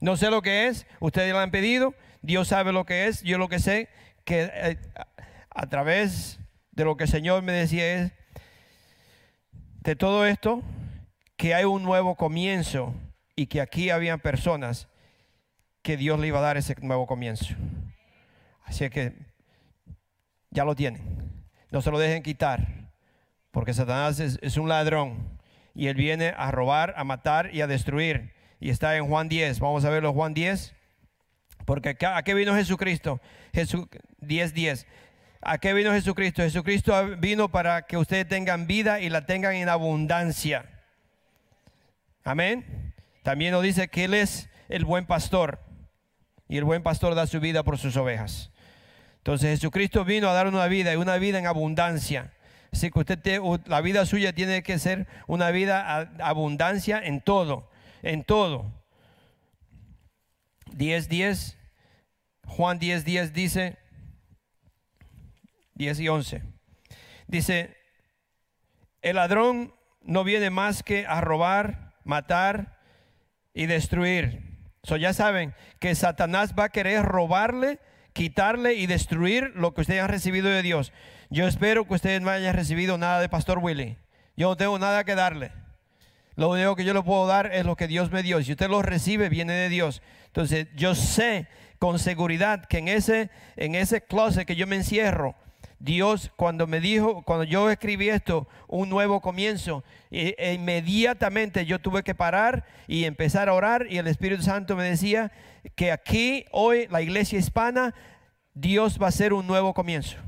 No sé lo que es, ustedes lo han pedido, Dios sabe lo que es, yo lo que sé, que eh, a, través de lo que el Señor me decía es, de todo esto, que hay un nuevo comienzo y que aquí habían personas que Dios le iba a dar ese nuevo comienzo. Así que ya lo tienen, no se lo dejen quitar, porque Satanás es un ladrón y él viene a robar, a matar y a destruir. Y está en Juan 10. Vamos a verlo Juan 10. Porque acá, ¿a qué vino Jesucristo? Jesús 10, 10. ¿A qué vino Jesucristo? Jesucristo vino para que ustedes tengan vida y la tengan en abundancia. Amén. También nos dice que Él es el buen pastor. Y el buen pastor da su vida por sus ovejas. Entonces Jesucristo vino a dar una vida y una vida en abundancia. Así que usted la vida suya tiene que ser una vida a abundancia en todo, en todo. 10, 10, Juan 10, 10 dice, 10 y 11, dice, el ladrón no viene más que a robar, matar y destruir. So ya saben que Satanás va a querer robarle, quitarle y destruir lo que ustedes han recibido de Dios. Yo espero que ustedes no hayan recibido nada de Pastor Willy. Yo no tengo nada que darle. Lo único que yo le puedo dar es lo que Dios me dio. Si usted lo recibe, viene de Dios. Entonces, yo sé con seguridad que en ese, en ese closet que yo me encierro, Dios cuando me dijo, cuando yo escribí esto, un nuevo comienzo, e- inmediatamente yo tuve que parar y empezar a orar y el Espíritu Santo me decía que aquí, hoy, la iglesia hispana, Dios va a hacer un nuevo comienzo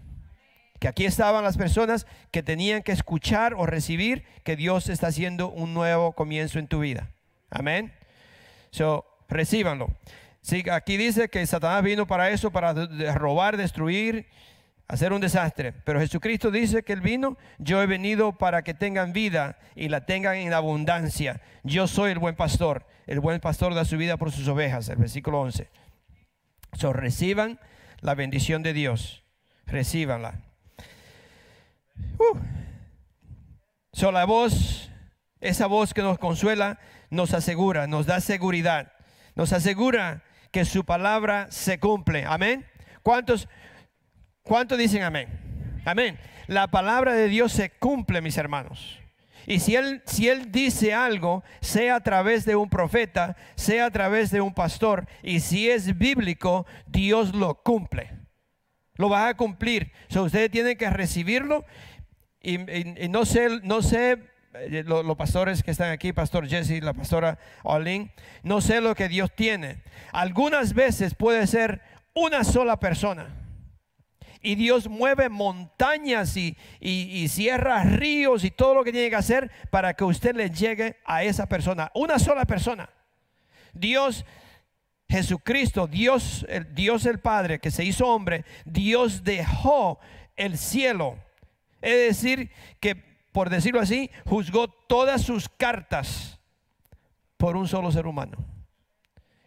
que aquí estaban las personas que tenían que escuchar o recibir que Dios está haciendo un nuevo comienzo en tu vida. Amén. So, recíbanlo. Sí, aquí dice que Satanás vino para eso, para robar, destruir, hacer un desastre. Pero Jesucristo dice que él vino, yo he venido para que tengan vida y la tengan en abundancia. Yo soy el buen pastor. El buen pastor da su vida por sus ovejas. El versículo 11. So, reciban la bendición de Dios. Recíbanla. Uh. La voz, esa voz que nos consuela, nos asegura, nos da seguridad, nos asegura que su palabra se cumple. Amén. ¿Cuántos, cuántos dicen amén? Amén. La palabra de Dios se cumple, mis hermanos. Y si él, si él dice algo, sea a través de un profeta, sea a través de un pastor, y si es bíblico, Dios lo cumple lo vas a cumplir. So, ustedes tienen que recibirlo. Y, y- y no sé, no sé, eh, lo- los pastores que están aquí, Pastor Jesse, la pastora Arlene, no sé lo que Dios tiene. Algunas veces puede ser una sola persona. Y Dios mueve montañas y, y- y cierra ríos y todo lo que tiene que hacer para que usted le llegue a esa persona. Una sola persona. Dios Jesucristo, Dios, el Dios el Padre que se hizo hombre, Dios dejó el cielo. Es decir, que por decirlo así, juzgó todas sus cartas por un solo ser humano.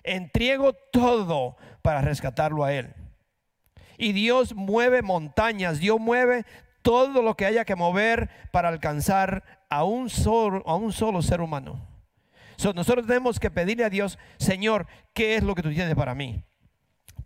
Entrego todo para rescatarlo a él. Y Dios mueve montañas, Dios mueve todo lo que haya que mover para alcanzar a un solo, a un solo ser humano. So, nosotros tenemos que pedirle a Dios, Señor, ¿qué es lo que tú tienes para mí?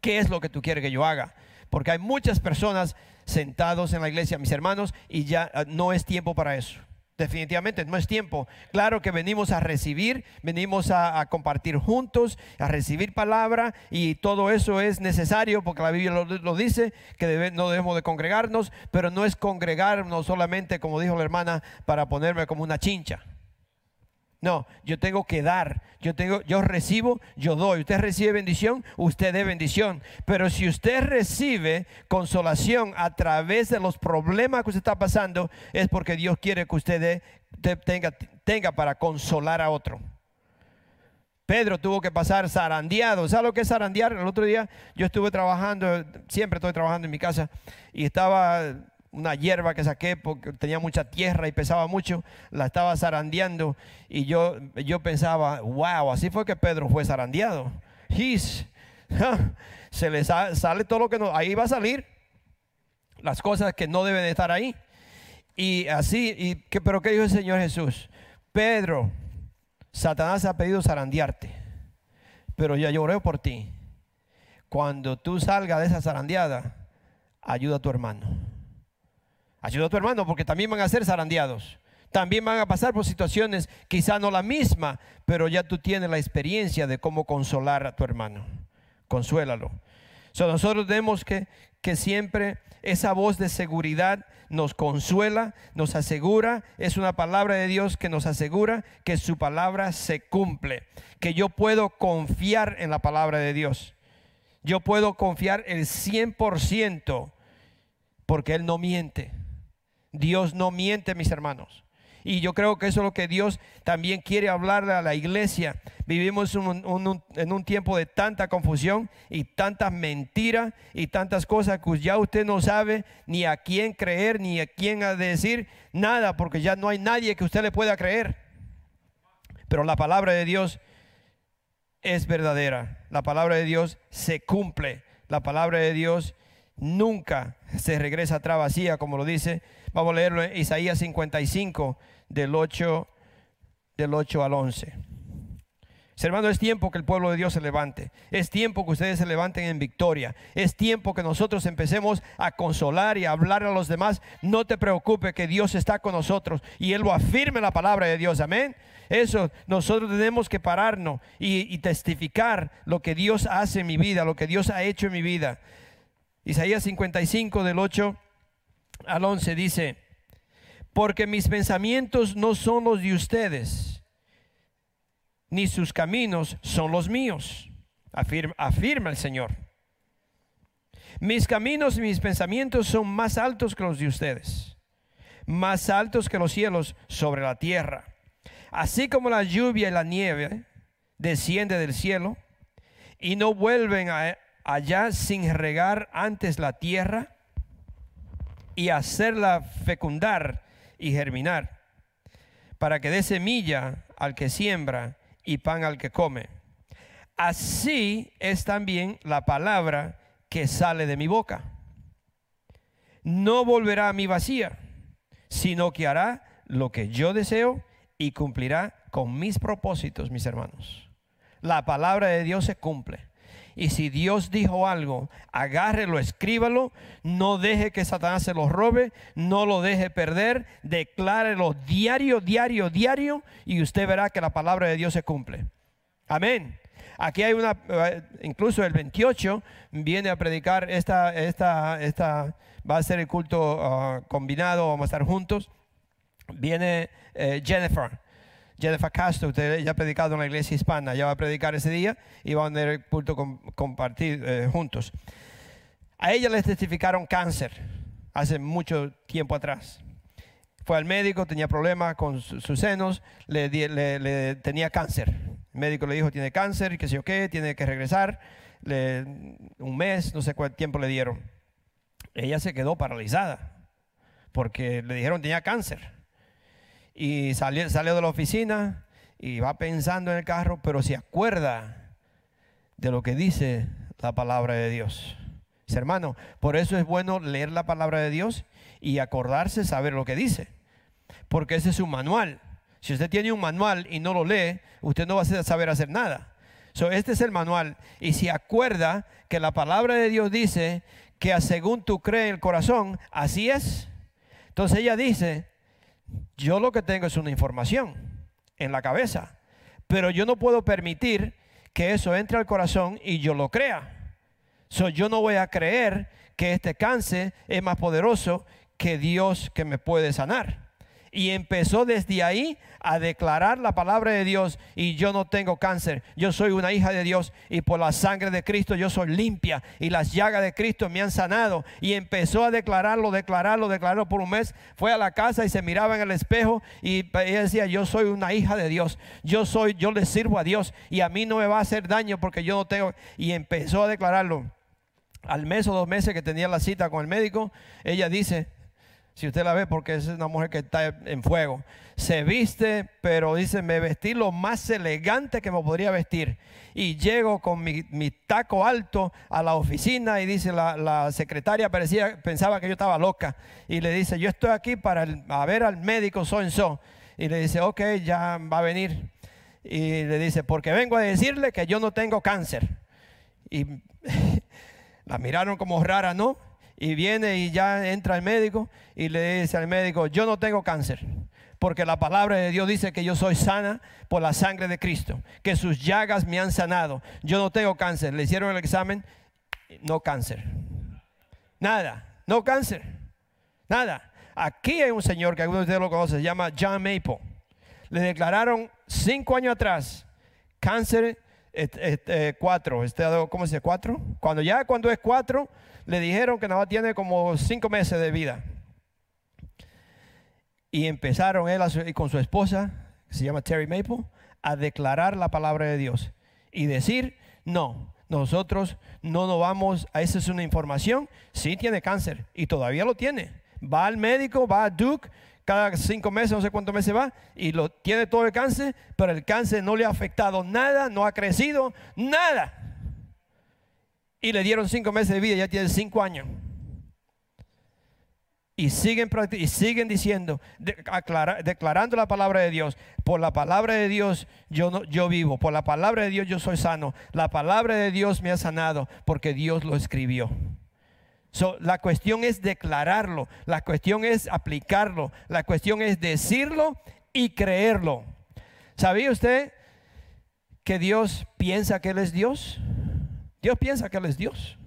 ¿Qué es lo que tú quieres que yo haga? Porque hay muchas personas sentados en la iglesia, mis hermanos, y ya ah, no es tiempo para eso. Definitivamente no es tiempo. Claro que venimos a recibir, venimos a, compartir juntos, a recibir palabra y todo eso es necesario porque la Biblia lo, dice, que no debemos de congregarnos, pero no es congregarnos solamente, como dijo la hermana, para ponerme como una chincha. No, yo tengo que dar. Yo tengo, yo recibo, yo doy. Usted recibe bendición, usted dé bendición. Pero si usted recibe consolación a través de los problemas que usted está pasando, es porque Dios quiere que usted tenga, para consolar a otro. Pedro tuvo que pasar zarandeado. ¿Sabe lo que es zarandear? El otro día yo estuve trabajando, siempre estoy trabajando en mi casa, y estaba una hierba que saqué porque tenía mucha tierra y pesaba mucho, la estaba zarandeando y yo, yo pensaba, wow, así fue que Pedro fue zarandeado. Se le sa- sale todo lo que no, ahí va a salir las cosas que no deben de estar ahí. Y así, y que, pero ¿qué dijo el Señor Jesús? Pedro, Satanás ha pedido zarandearte, pero ya lloré por ti. Cuando tú salgas de esa zarandeada, ayuda a tu hermano. Ayuda a tu hermano porque también van a ser zarandeados. También van a pasar por situaciones, quizá no la misma, pero ya tú tienes la experiencia de cómo consolar a tu hermano. Consuélalo. So, nosotros tenemos que, que siempre esa voz de seguridad nos consuela, nos asegura, es una palabra de Dios que nos asegura que su palabra se cumple, que yo puedo confiar en la palabra de Dios. Yo puedo confiar el 100% porque Él no miente. Dios no miente, mis hermanos. Y yo creo que eso es lo que Dios también quiere hablarle a la iglesia. Vivimos en un tiempo de tanta confusión y tantas mentiras y tantas cosas que ya usted no sabe ni a quién creer ni a quién decir nada, porque ya no hay nadie que usted le pueda creer. Pero la palabra de Dios es verdadera. La palabra de Dios se cumple. La palabra de Dios nunca se regresa atrás vacía, como lo dice. Vamos a leerlo en Isaías 55, del 8, del 8 al 11. Hermano, es tiempo que el pueblo de Dios se levante. Es tiempo que ustedes se levanten en victoria. Es tiempo que nosotros empecemos a consolar y a hablar a los demás. No te preocupes que Dios está con nosotros y Él lo afirme en la palabra de Dios. Amén. Eso, nosotros tenemos que pararnos y, y testificar lo que Dios hace en mi vida, lo que Dios ha hecho en mi vida. Isaías 55 del 8 al 11 dice, porque mis pensamientos no son los de ustedes ni sus caminos son los míos, afirma, afirma el Señor. Mis caminos y mis pensamientos son más altos que los de ustedes, más altos que los cielos sobre la tierra. Así como la lluvia y la nieve desciende del cielo y no vuelven a- allá sin regar antes la tierra y hacerla fecundar y germinar, para que dé semilla al que siembra y pan al que come. Así es también la palabra que sale de mi boca. No volverá a mi vacía, sino que hará lo que yo deseo y cumplirá con mis propósitos, mis hermanos. La palabra de Dios se cumple. Y si Dios dijo algo, agárrelo, escríbalo, no deje que Satanás se lo robe, no lo deje perder, declárelo diario, diario, diario, y usted verá que la palabra de Dios se cumple. Amén. Aquí hay una, eh, incluso el 28 viene a predicar esta, esta, esta, va a ser el culto ah, combinado, vamos a estar juntos. Viene eh, Jennifer. Jennifer Castro, usted ya ha predicado en la iglesia hispana, ya va a predicar ese día y van a tener el culto com- compartir eh, juntos. A ella le testificaron cáncer hace mucho tiempo atrás. Fue al médico, tenía problemas con su- sus senos, le, tenía cáncer. El médico le dijo, tiene cáncer, que sé yo qué, tiene que regresar. Un mes, no sé cuánto tiempo le dieron. Ella se quedó paralizada porque le dijeron tenía cáncer y salió, salió de la oficina y va pensando en el carro, pero se acuerda de lo que dice la palabra de Dios. Dice, hermano, por eso es bueno leer la palabra de Dios y acordarse, saber lo que dice, porque ese es un manual. Si usted tiene un manual y no lo lee, usted no va a saber hacer nada. So, este es el manual y si acuerda que la palabra de Dios dice que según tú crees el corazón, así es. Entonces ella dice, yo lo que tengo es una información en la cabeza, pero yo no puedo permitir que eso entre al corazón y yo lo crea. So, yo no voy a creer que este cáncer es más poderoso que Dios que me puede sanar. Y empezó desde ahí a declarar la palabra de Dios y yo no tengo cáncer, yo soy una hija de Dios y por la sangre de Cristo yo soy limpia y las llagas de Cristo me han sanado. Y empezó a declararlo, declararlo, declararlo por un mes. Fue a la casa y se miraba en el espejo y ella decía, yo soy una hija de Dios, yo soy, yo le sirvo a Dios y a mí no me va a hacer daño porque yo no tengo. Y empezó a declararlo. Al mes o dos meses que tenía la cita con el médico, ella dice, si usted la ve, porque es una mujer que está en fuego. Se viste, pero dice, me vestí lo más elegante que me podría vestir. Y llego con mi, taco alto a la oficina y dice, la, secretaria parecía, pensaba que yo estaba loca. Y le dice, yo estoy aquí para ver al médico so so. Y le dice, ok, ya va a venir. Y le dice, porque vengo a decirle que yo no tengo cáncer. Y la miraron como rara, ¿no? Y viene y ya entra el médico y le dice al médico, yo no tengo cáncer, porque la palabra de Dios dice que yo soy sana por la sangre de Cristo, que sus llagas me han sanado, yo no tengo cáncer. Le hicieron el examen, no cáncer. Nada, no cáncer, nada. Aquí hay un señor que algunos de ustedes lo conocen, se llama John Maple. Le declararon cinco años atrás cáncer este, cuatro, este, ¿cómo se dice? Cuando ya cuando es cuatro, le dijeron que nada tiene como cinco meses de vida. Y empezaron él y con su esposa, que se llama Terry Maple, a declarar la palabra de Dios y decir, no, nosotros no nos vamos, a esa es una información, sí tiene cáncer y todavía lo tiene. Va al médico, va a Duke, cada cinco meses, no sé cuántos meses va, y lo tiene todo el cáncer, pero el cáncer no le ha afectado nada, no ha crecido, nada y le dieron cinco meses de vida, ya tiene cinco años. Y siguen, y siguen diciendo, declarando la palabra de Dios. Por la palabra de Dios yo, no, yo vivo. Por la palabra de Dios yo soy sano. La palabra de Dios me ha sanado porque Dios lo escribió. la cuestión es declararlo. La cuestión es aplicarlo. La cuestión es decirlo y creerlo. ¿Sabía usted que Dios piensa que Él es Dios? Dios piensa que Él es Dios.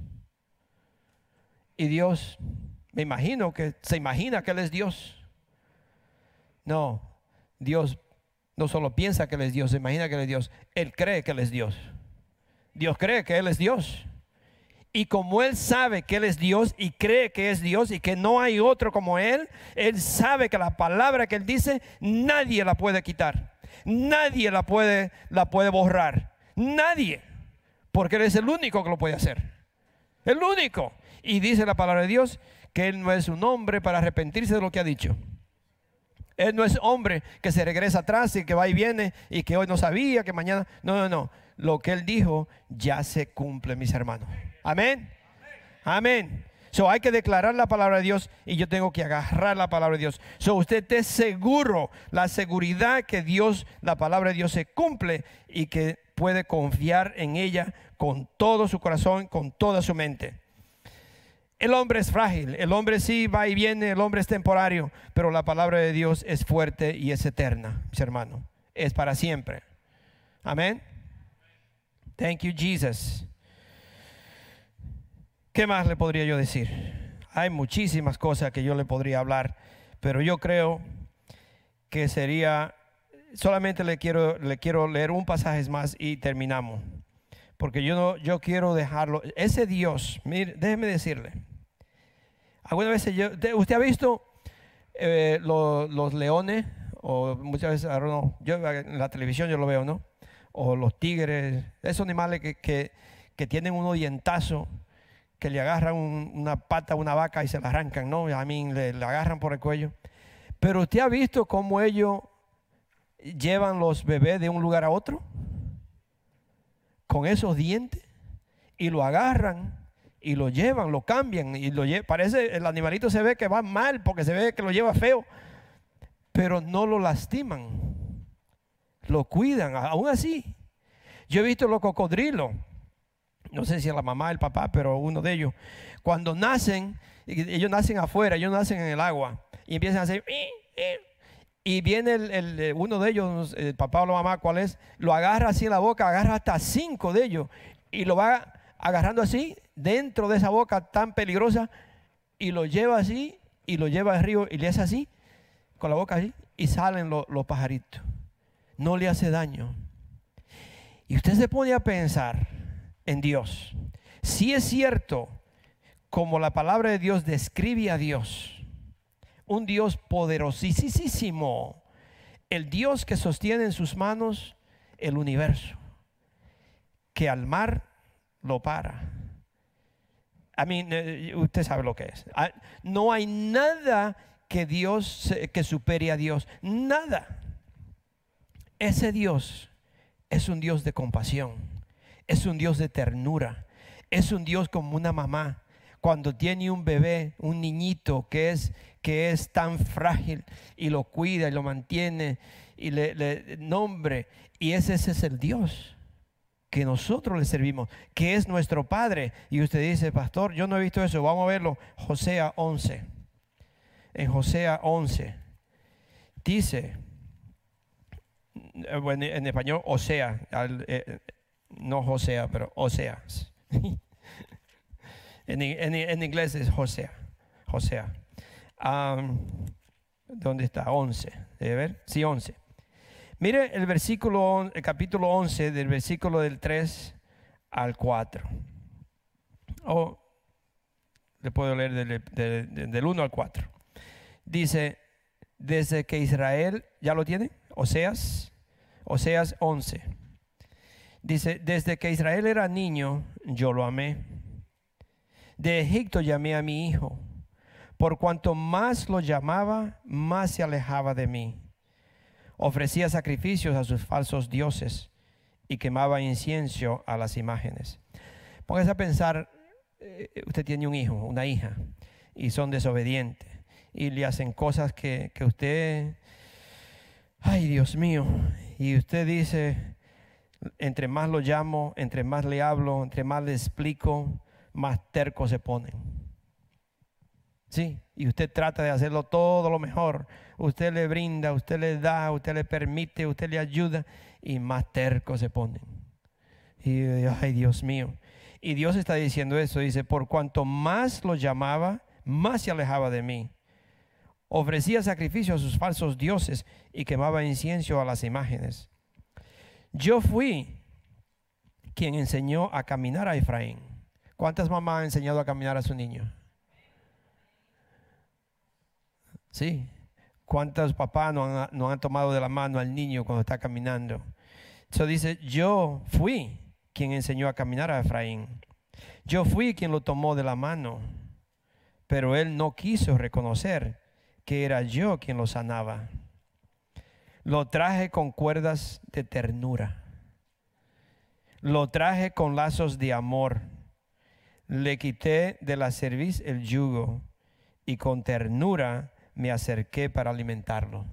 Y Dios, me imagino que se imagina que Él es Dios. No, Dios no solo piensa que Él es Dios, se imagina que Él es Dios. Él cree que Él es Dios. Dios cree que Él es Dios. Y como Él sabe que Él es Dios y cree que es Dios y que no hay otro como Él, Él sabe que la palabra que Él dice nadie la puede quitar. Nadie la puede, la puede borrar. Nadie. Porque Él es el único que lo puede hacer. El único. Y dice la palabra de Dios que Él no es un hombre para arrepentirse de lo que ha dicho. Él no es hombre que se regresa atrás y que va y viene y que hoy no sabía, que mañana. No, no, no. Lo que Él dijo ya se cumple, mis hermanos. Amén. Amén. So, hay que declarar la palabra de Dios y yo tengo que agarrar la palabra de Dios. So, usted esté seguro, la seguridad que Dios, la palabra de Dios se cumple y que puede confiar en ella con todo su corazón, con toda su mente. El hombre es frágil, el hombre sí va y viene, el hombre es temporario, pero la palabra de Dios es fuerte y es eterna, mis hermanos, es para siempre. Amén. Thank you, Jesus. ¿Qué más le podría yo decir? Hay muchísimas cosas que yo le podría hablar, pero yo creo que sería solamente le quiero, le quiero leer un pasaje más y terminamos. Porque yo, no, yo quiero dejarlo. Ese Dios, mire, déjeme decirle. Algunas veces usted ha visto eh, los leones, o muchas veces, yo en la televisión yo lo veo, ¿no? O los tigres, esos animales que, que, tienen un dientazo, que le agarran una pata a una vaca y se la arrancan, ¿no? A mí le, le agarran por el cuello. Pero usted ha visto cómo ellos llevan los bebés de un lugar a otro con esos dientes y lo agarran y lo llevan, lo cambian y lo llevan. Parece el animalito se ve que va mal porque se ve que lo lleva feo, pero no lo lastiman, lo cuidan, aún así. Yo he visto los cocodrilos, no sé si es la mamá, el papá, pero uno de ellos, cuando nacen, ellos nacen afuera, ellos nacen en el agua y empiezan a hacer y viene el, eh, uno de ellos, el papá o la mamá, ¿cuál es? Lo agarra así en la boca, agarra hasta cinco de ellos y lo va agarrando así dentro de esa boca tan peligrosa y lo lleva así y lo lleva al río y le hace así con la boca así y salen lo- los pajaritos. No le hace daño. Y usted se pone a pensar en Dios. Si es cierto, como la palabra de Dios describe a Dios, un Dios poderosísimo, el Dios que sostiene en sus manos el universo, que al mar lo para. I mean, eh, usted sabe lo que es. Ah, No hay nada que Dios que supere a Dios, nada. Ese Dios es un Dios de compasión, es un Dios de ternura, es un Dios como una mamá cuando tiene un bebé, un niñito que es que es tan frágil y lo cuida y lo mantiene y le, nombre y ese, ese es el Dios que nosotros le servimos, que es nuestro Padre. Y usted dice, pastor, yo no he visto eso. Vamos a verlo. Josea 11. En Josea 11 dice, eh, bueno, en español, Osea, eh, no Josea, pero Oseas. en, en- en inglés es Josea, Josea. Am, ¿Dónde está? 11. ¿Debe ver? Sí, 11. Mire el versículo, el capítulo 11, del versículo del 3 al 4. O le puedo leer del- del 1 al 4. Dice, desde que Israel, ¿ya lo tiene? Oseas, Oseas 11. Dice, desde que Israel era niño, yo lo amé. De Egipto llamé a mi hijo. Por cuanto más lo llamaba, más se alejaba de mí. Ofrecía sacrificios a sus falsos dioses y quemaba incienso a las imágenes. Póngase a pensar, eh, usted tiene un hijo, una hija, y son desobedientes y le hacen cosas que, que usted, ay Dios mío, y usted dice, entre más lo llamo, entre más le hablo, entre más le explico, más terco se ponen. Sí, y usted trata de hacerlo todo lo mejor. Usted le brinda, usted le da, usted le permite, usted le ayuda y más terco se ponen. Y ay Dios mío. Y Dios está diciendo eso, dice, por cuanto más lo llamaba, más se alejaba de mí. Ofrecía sacrificio a sus falsos dioses y quemaba incienso a las imágenes. Yo fui quien enseñó a caminar a Efraín. ¿Cuántas mamás han enseñado a caminar a su niño? Sí. ¿Cuántos papás no han, tomado de la mano al niño cuando está caminando? Eso dice, yo fui quien enseñó a caminar a Efraín. Yo fui quien lo tomó de la mano, pero él no quiso reconocer que era yo quien lo sanaba. Lo traje con cuerdas de ternura. Lo traje con lazos de amor. Le quité de la cerviz el yugo y con ternura me acerqué para alimentarlo.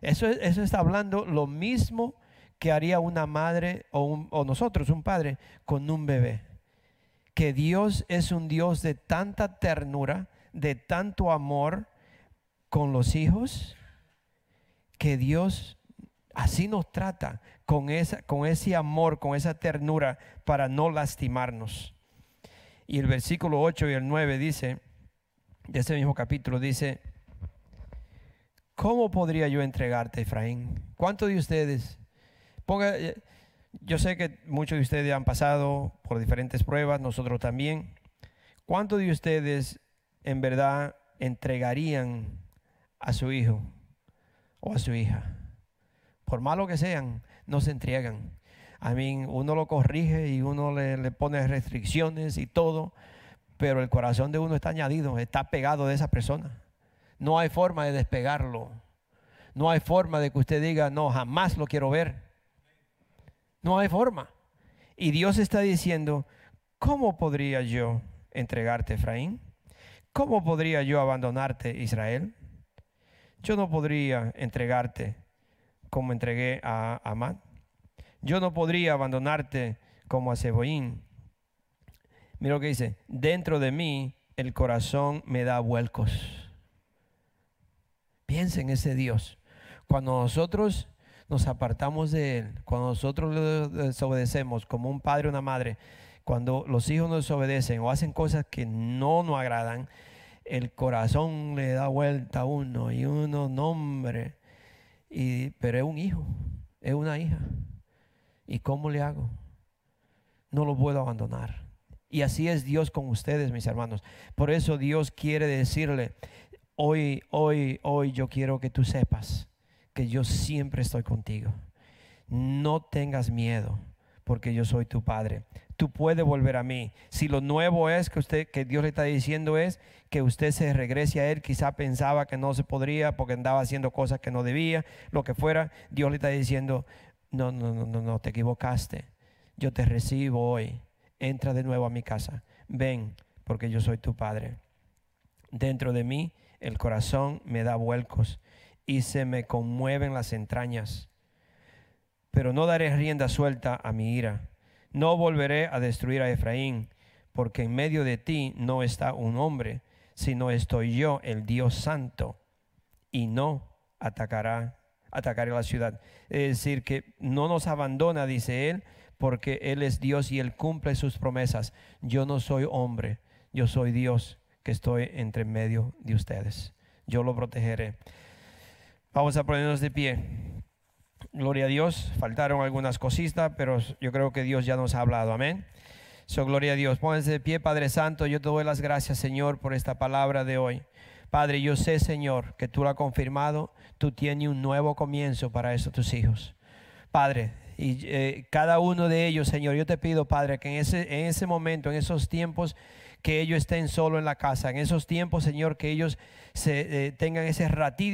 Eso, es- eso está hablando lo mismo que haría una madre o, un- nosotros, un padre, con un bebé. Que Dios es un Dios de tanta ternura, de tanto amor con los hijos, que Dios así nos trata, con, esa, con ese amor, con esa ternura, para no lastimarnos. Y el versículo 8 y el 9 dice, de ese mismo capítulo, dice, ¿cómo podría yo entregarte, Efraín? ¿Cuántos de ustedes? Ponga, eh, yo sé que muchos de ustedes han pasado por diferentes pruebas, nosotros también. ¿Cuántos de ustedes en verdad entregarían a su hijo o a su hija? Por malo que sean, no se entregan. A mí uno lo corrige y uno le, le pone restricciones y todo, pero el corazón de uno está añadido, está pegado de esa persona. No hay forma de despegarlo. No hay forma de que usted diga, no, jamás lo quiero ver. No hay forma. Y Dios está diciendo, ¿cómo podría yo entregarte, Efraín? ¿Cómo podría yo abandonarte, Israel? Yo no podría entregarte como entregué a Amad. Yo no podría abandonarte como a Seboín. Mira lo que dice, dentro de mí el corazón me da vuelcos. Piensa en ese Dios. Cuando nosotros nos apartamos de Él, cuando nosotros le desobedecemos como un padre o una madre, cuando los hijos nos desobedecen o hacen cosas que no nos agradan, el corazón le da vuelta a uno y uno, nombre, y, pero es un hijo, es una hija. ¿Y cómo le hago? No lo puedo abandonar. Y así es Dios con ustedes, mis hermanos. Por eso Dios quiere decirle, hoy, hoy, hoy yo quiero que tú sepas que yo siempre estoy contigo. No tengas miedo, porque yo soy tu Padre. Tú puedes volver a mí. Si lo nuevo es que usted, que Dios le está diciendo es que usted se regrese a Él, quizá pensaba que no se podría porque andaba haciendo cosas que no debía, lo que fuera, Dios le está diciendo, no, no, no, no, no, te equivocaste. Yo te recibo hoy. Entra de nuevo a mi casa. Ven, porque yo soy tu Padre. Dentro de mí el corazón me da vuelcos y se me conmueven las entrañas. Pero no daré rienda suelta a mi ira. No volveré a destruir a Efraín, porque en medio de ti no está un hombre, sino estoy yo, el Dios santo, y no atacará, atacaré la ciudad. Es decir, que no nos abandona, dice él, porque Él es Dios y Él cumple sus promesas. Yo no soy hombre, yo soy Dios que estoy entre medio de ustedes. Yo lo protegeré. Vamos a ponernos de pie. Gloria a Dios. Faltaron algunas cositas, pero yo creo que Dios ya nos ha hablado. Amén. So, gloria a Dios. Pónganse de pie, Padre Santo. Yo te doy las gracias, Señor, por esta palabra de hoy. Padre, yo sé, Señor, que tú lo has confirmado. Tú tienes un nuevo comienzo para estos tus hijos. Padre, y eh, cada uno de ellos, Señor, yo te pido, Padre, que en ese, en ese momento, en esos tiempos, que ellos estén solo en la casa, en esos tiempos, Señor, que ellos se, eh, tengan ese,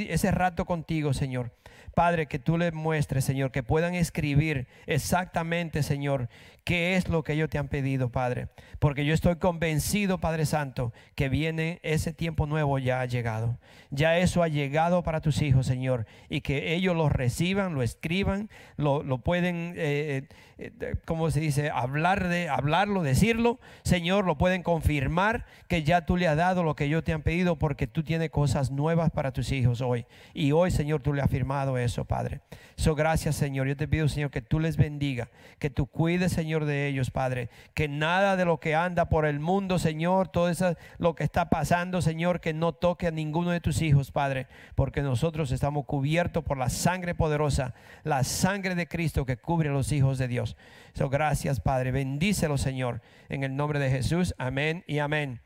ese rato contigo, Señor. Padre, que tú les muestres, Señor, que puedan escribir exactamente, Señor, qué es lo que ellos te han pedido, Padre. Porque yo estoy convencido, Padre Santo, que viene ese tiempo nuevo ya ha llegado. Ya eso ha llegado para tus hijos, Señor. Y que ellos lo reciban, lo escriban, lo, pueden, eh, eh, ¿cómo se dice? Hablar de, hablarlo, decirlo. Señor, lo pueden confirmar que ya tú le has dado lo que ellos te han pedido porque tú tienes cosas nuevas para tus hijos hoy. Y hoy, Señor, tú le has firmado eso, Padre. So, gracias, Señor. Yo te pido, Señor, que tú les bendiga, que tú cuides, De ellos, Padre. Que nada de lo que anda por el mundo, Señor, todo eso, lo que está pasando, Señor, que no toque a ninguno de tus hijos, Padre, porque nosotros estamos cubiertos por la sangre poderosa, la sangre de Cristo que cubre a los hijos de Dios. So, gracias, Padre. Bendícelo, Señor, en el nombre de Jesús. Amén y amén.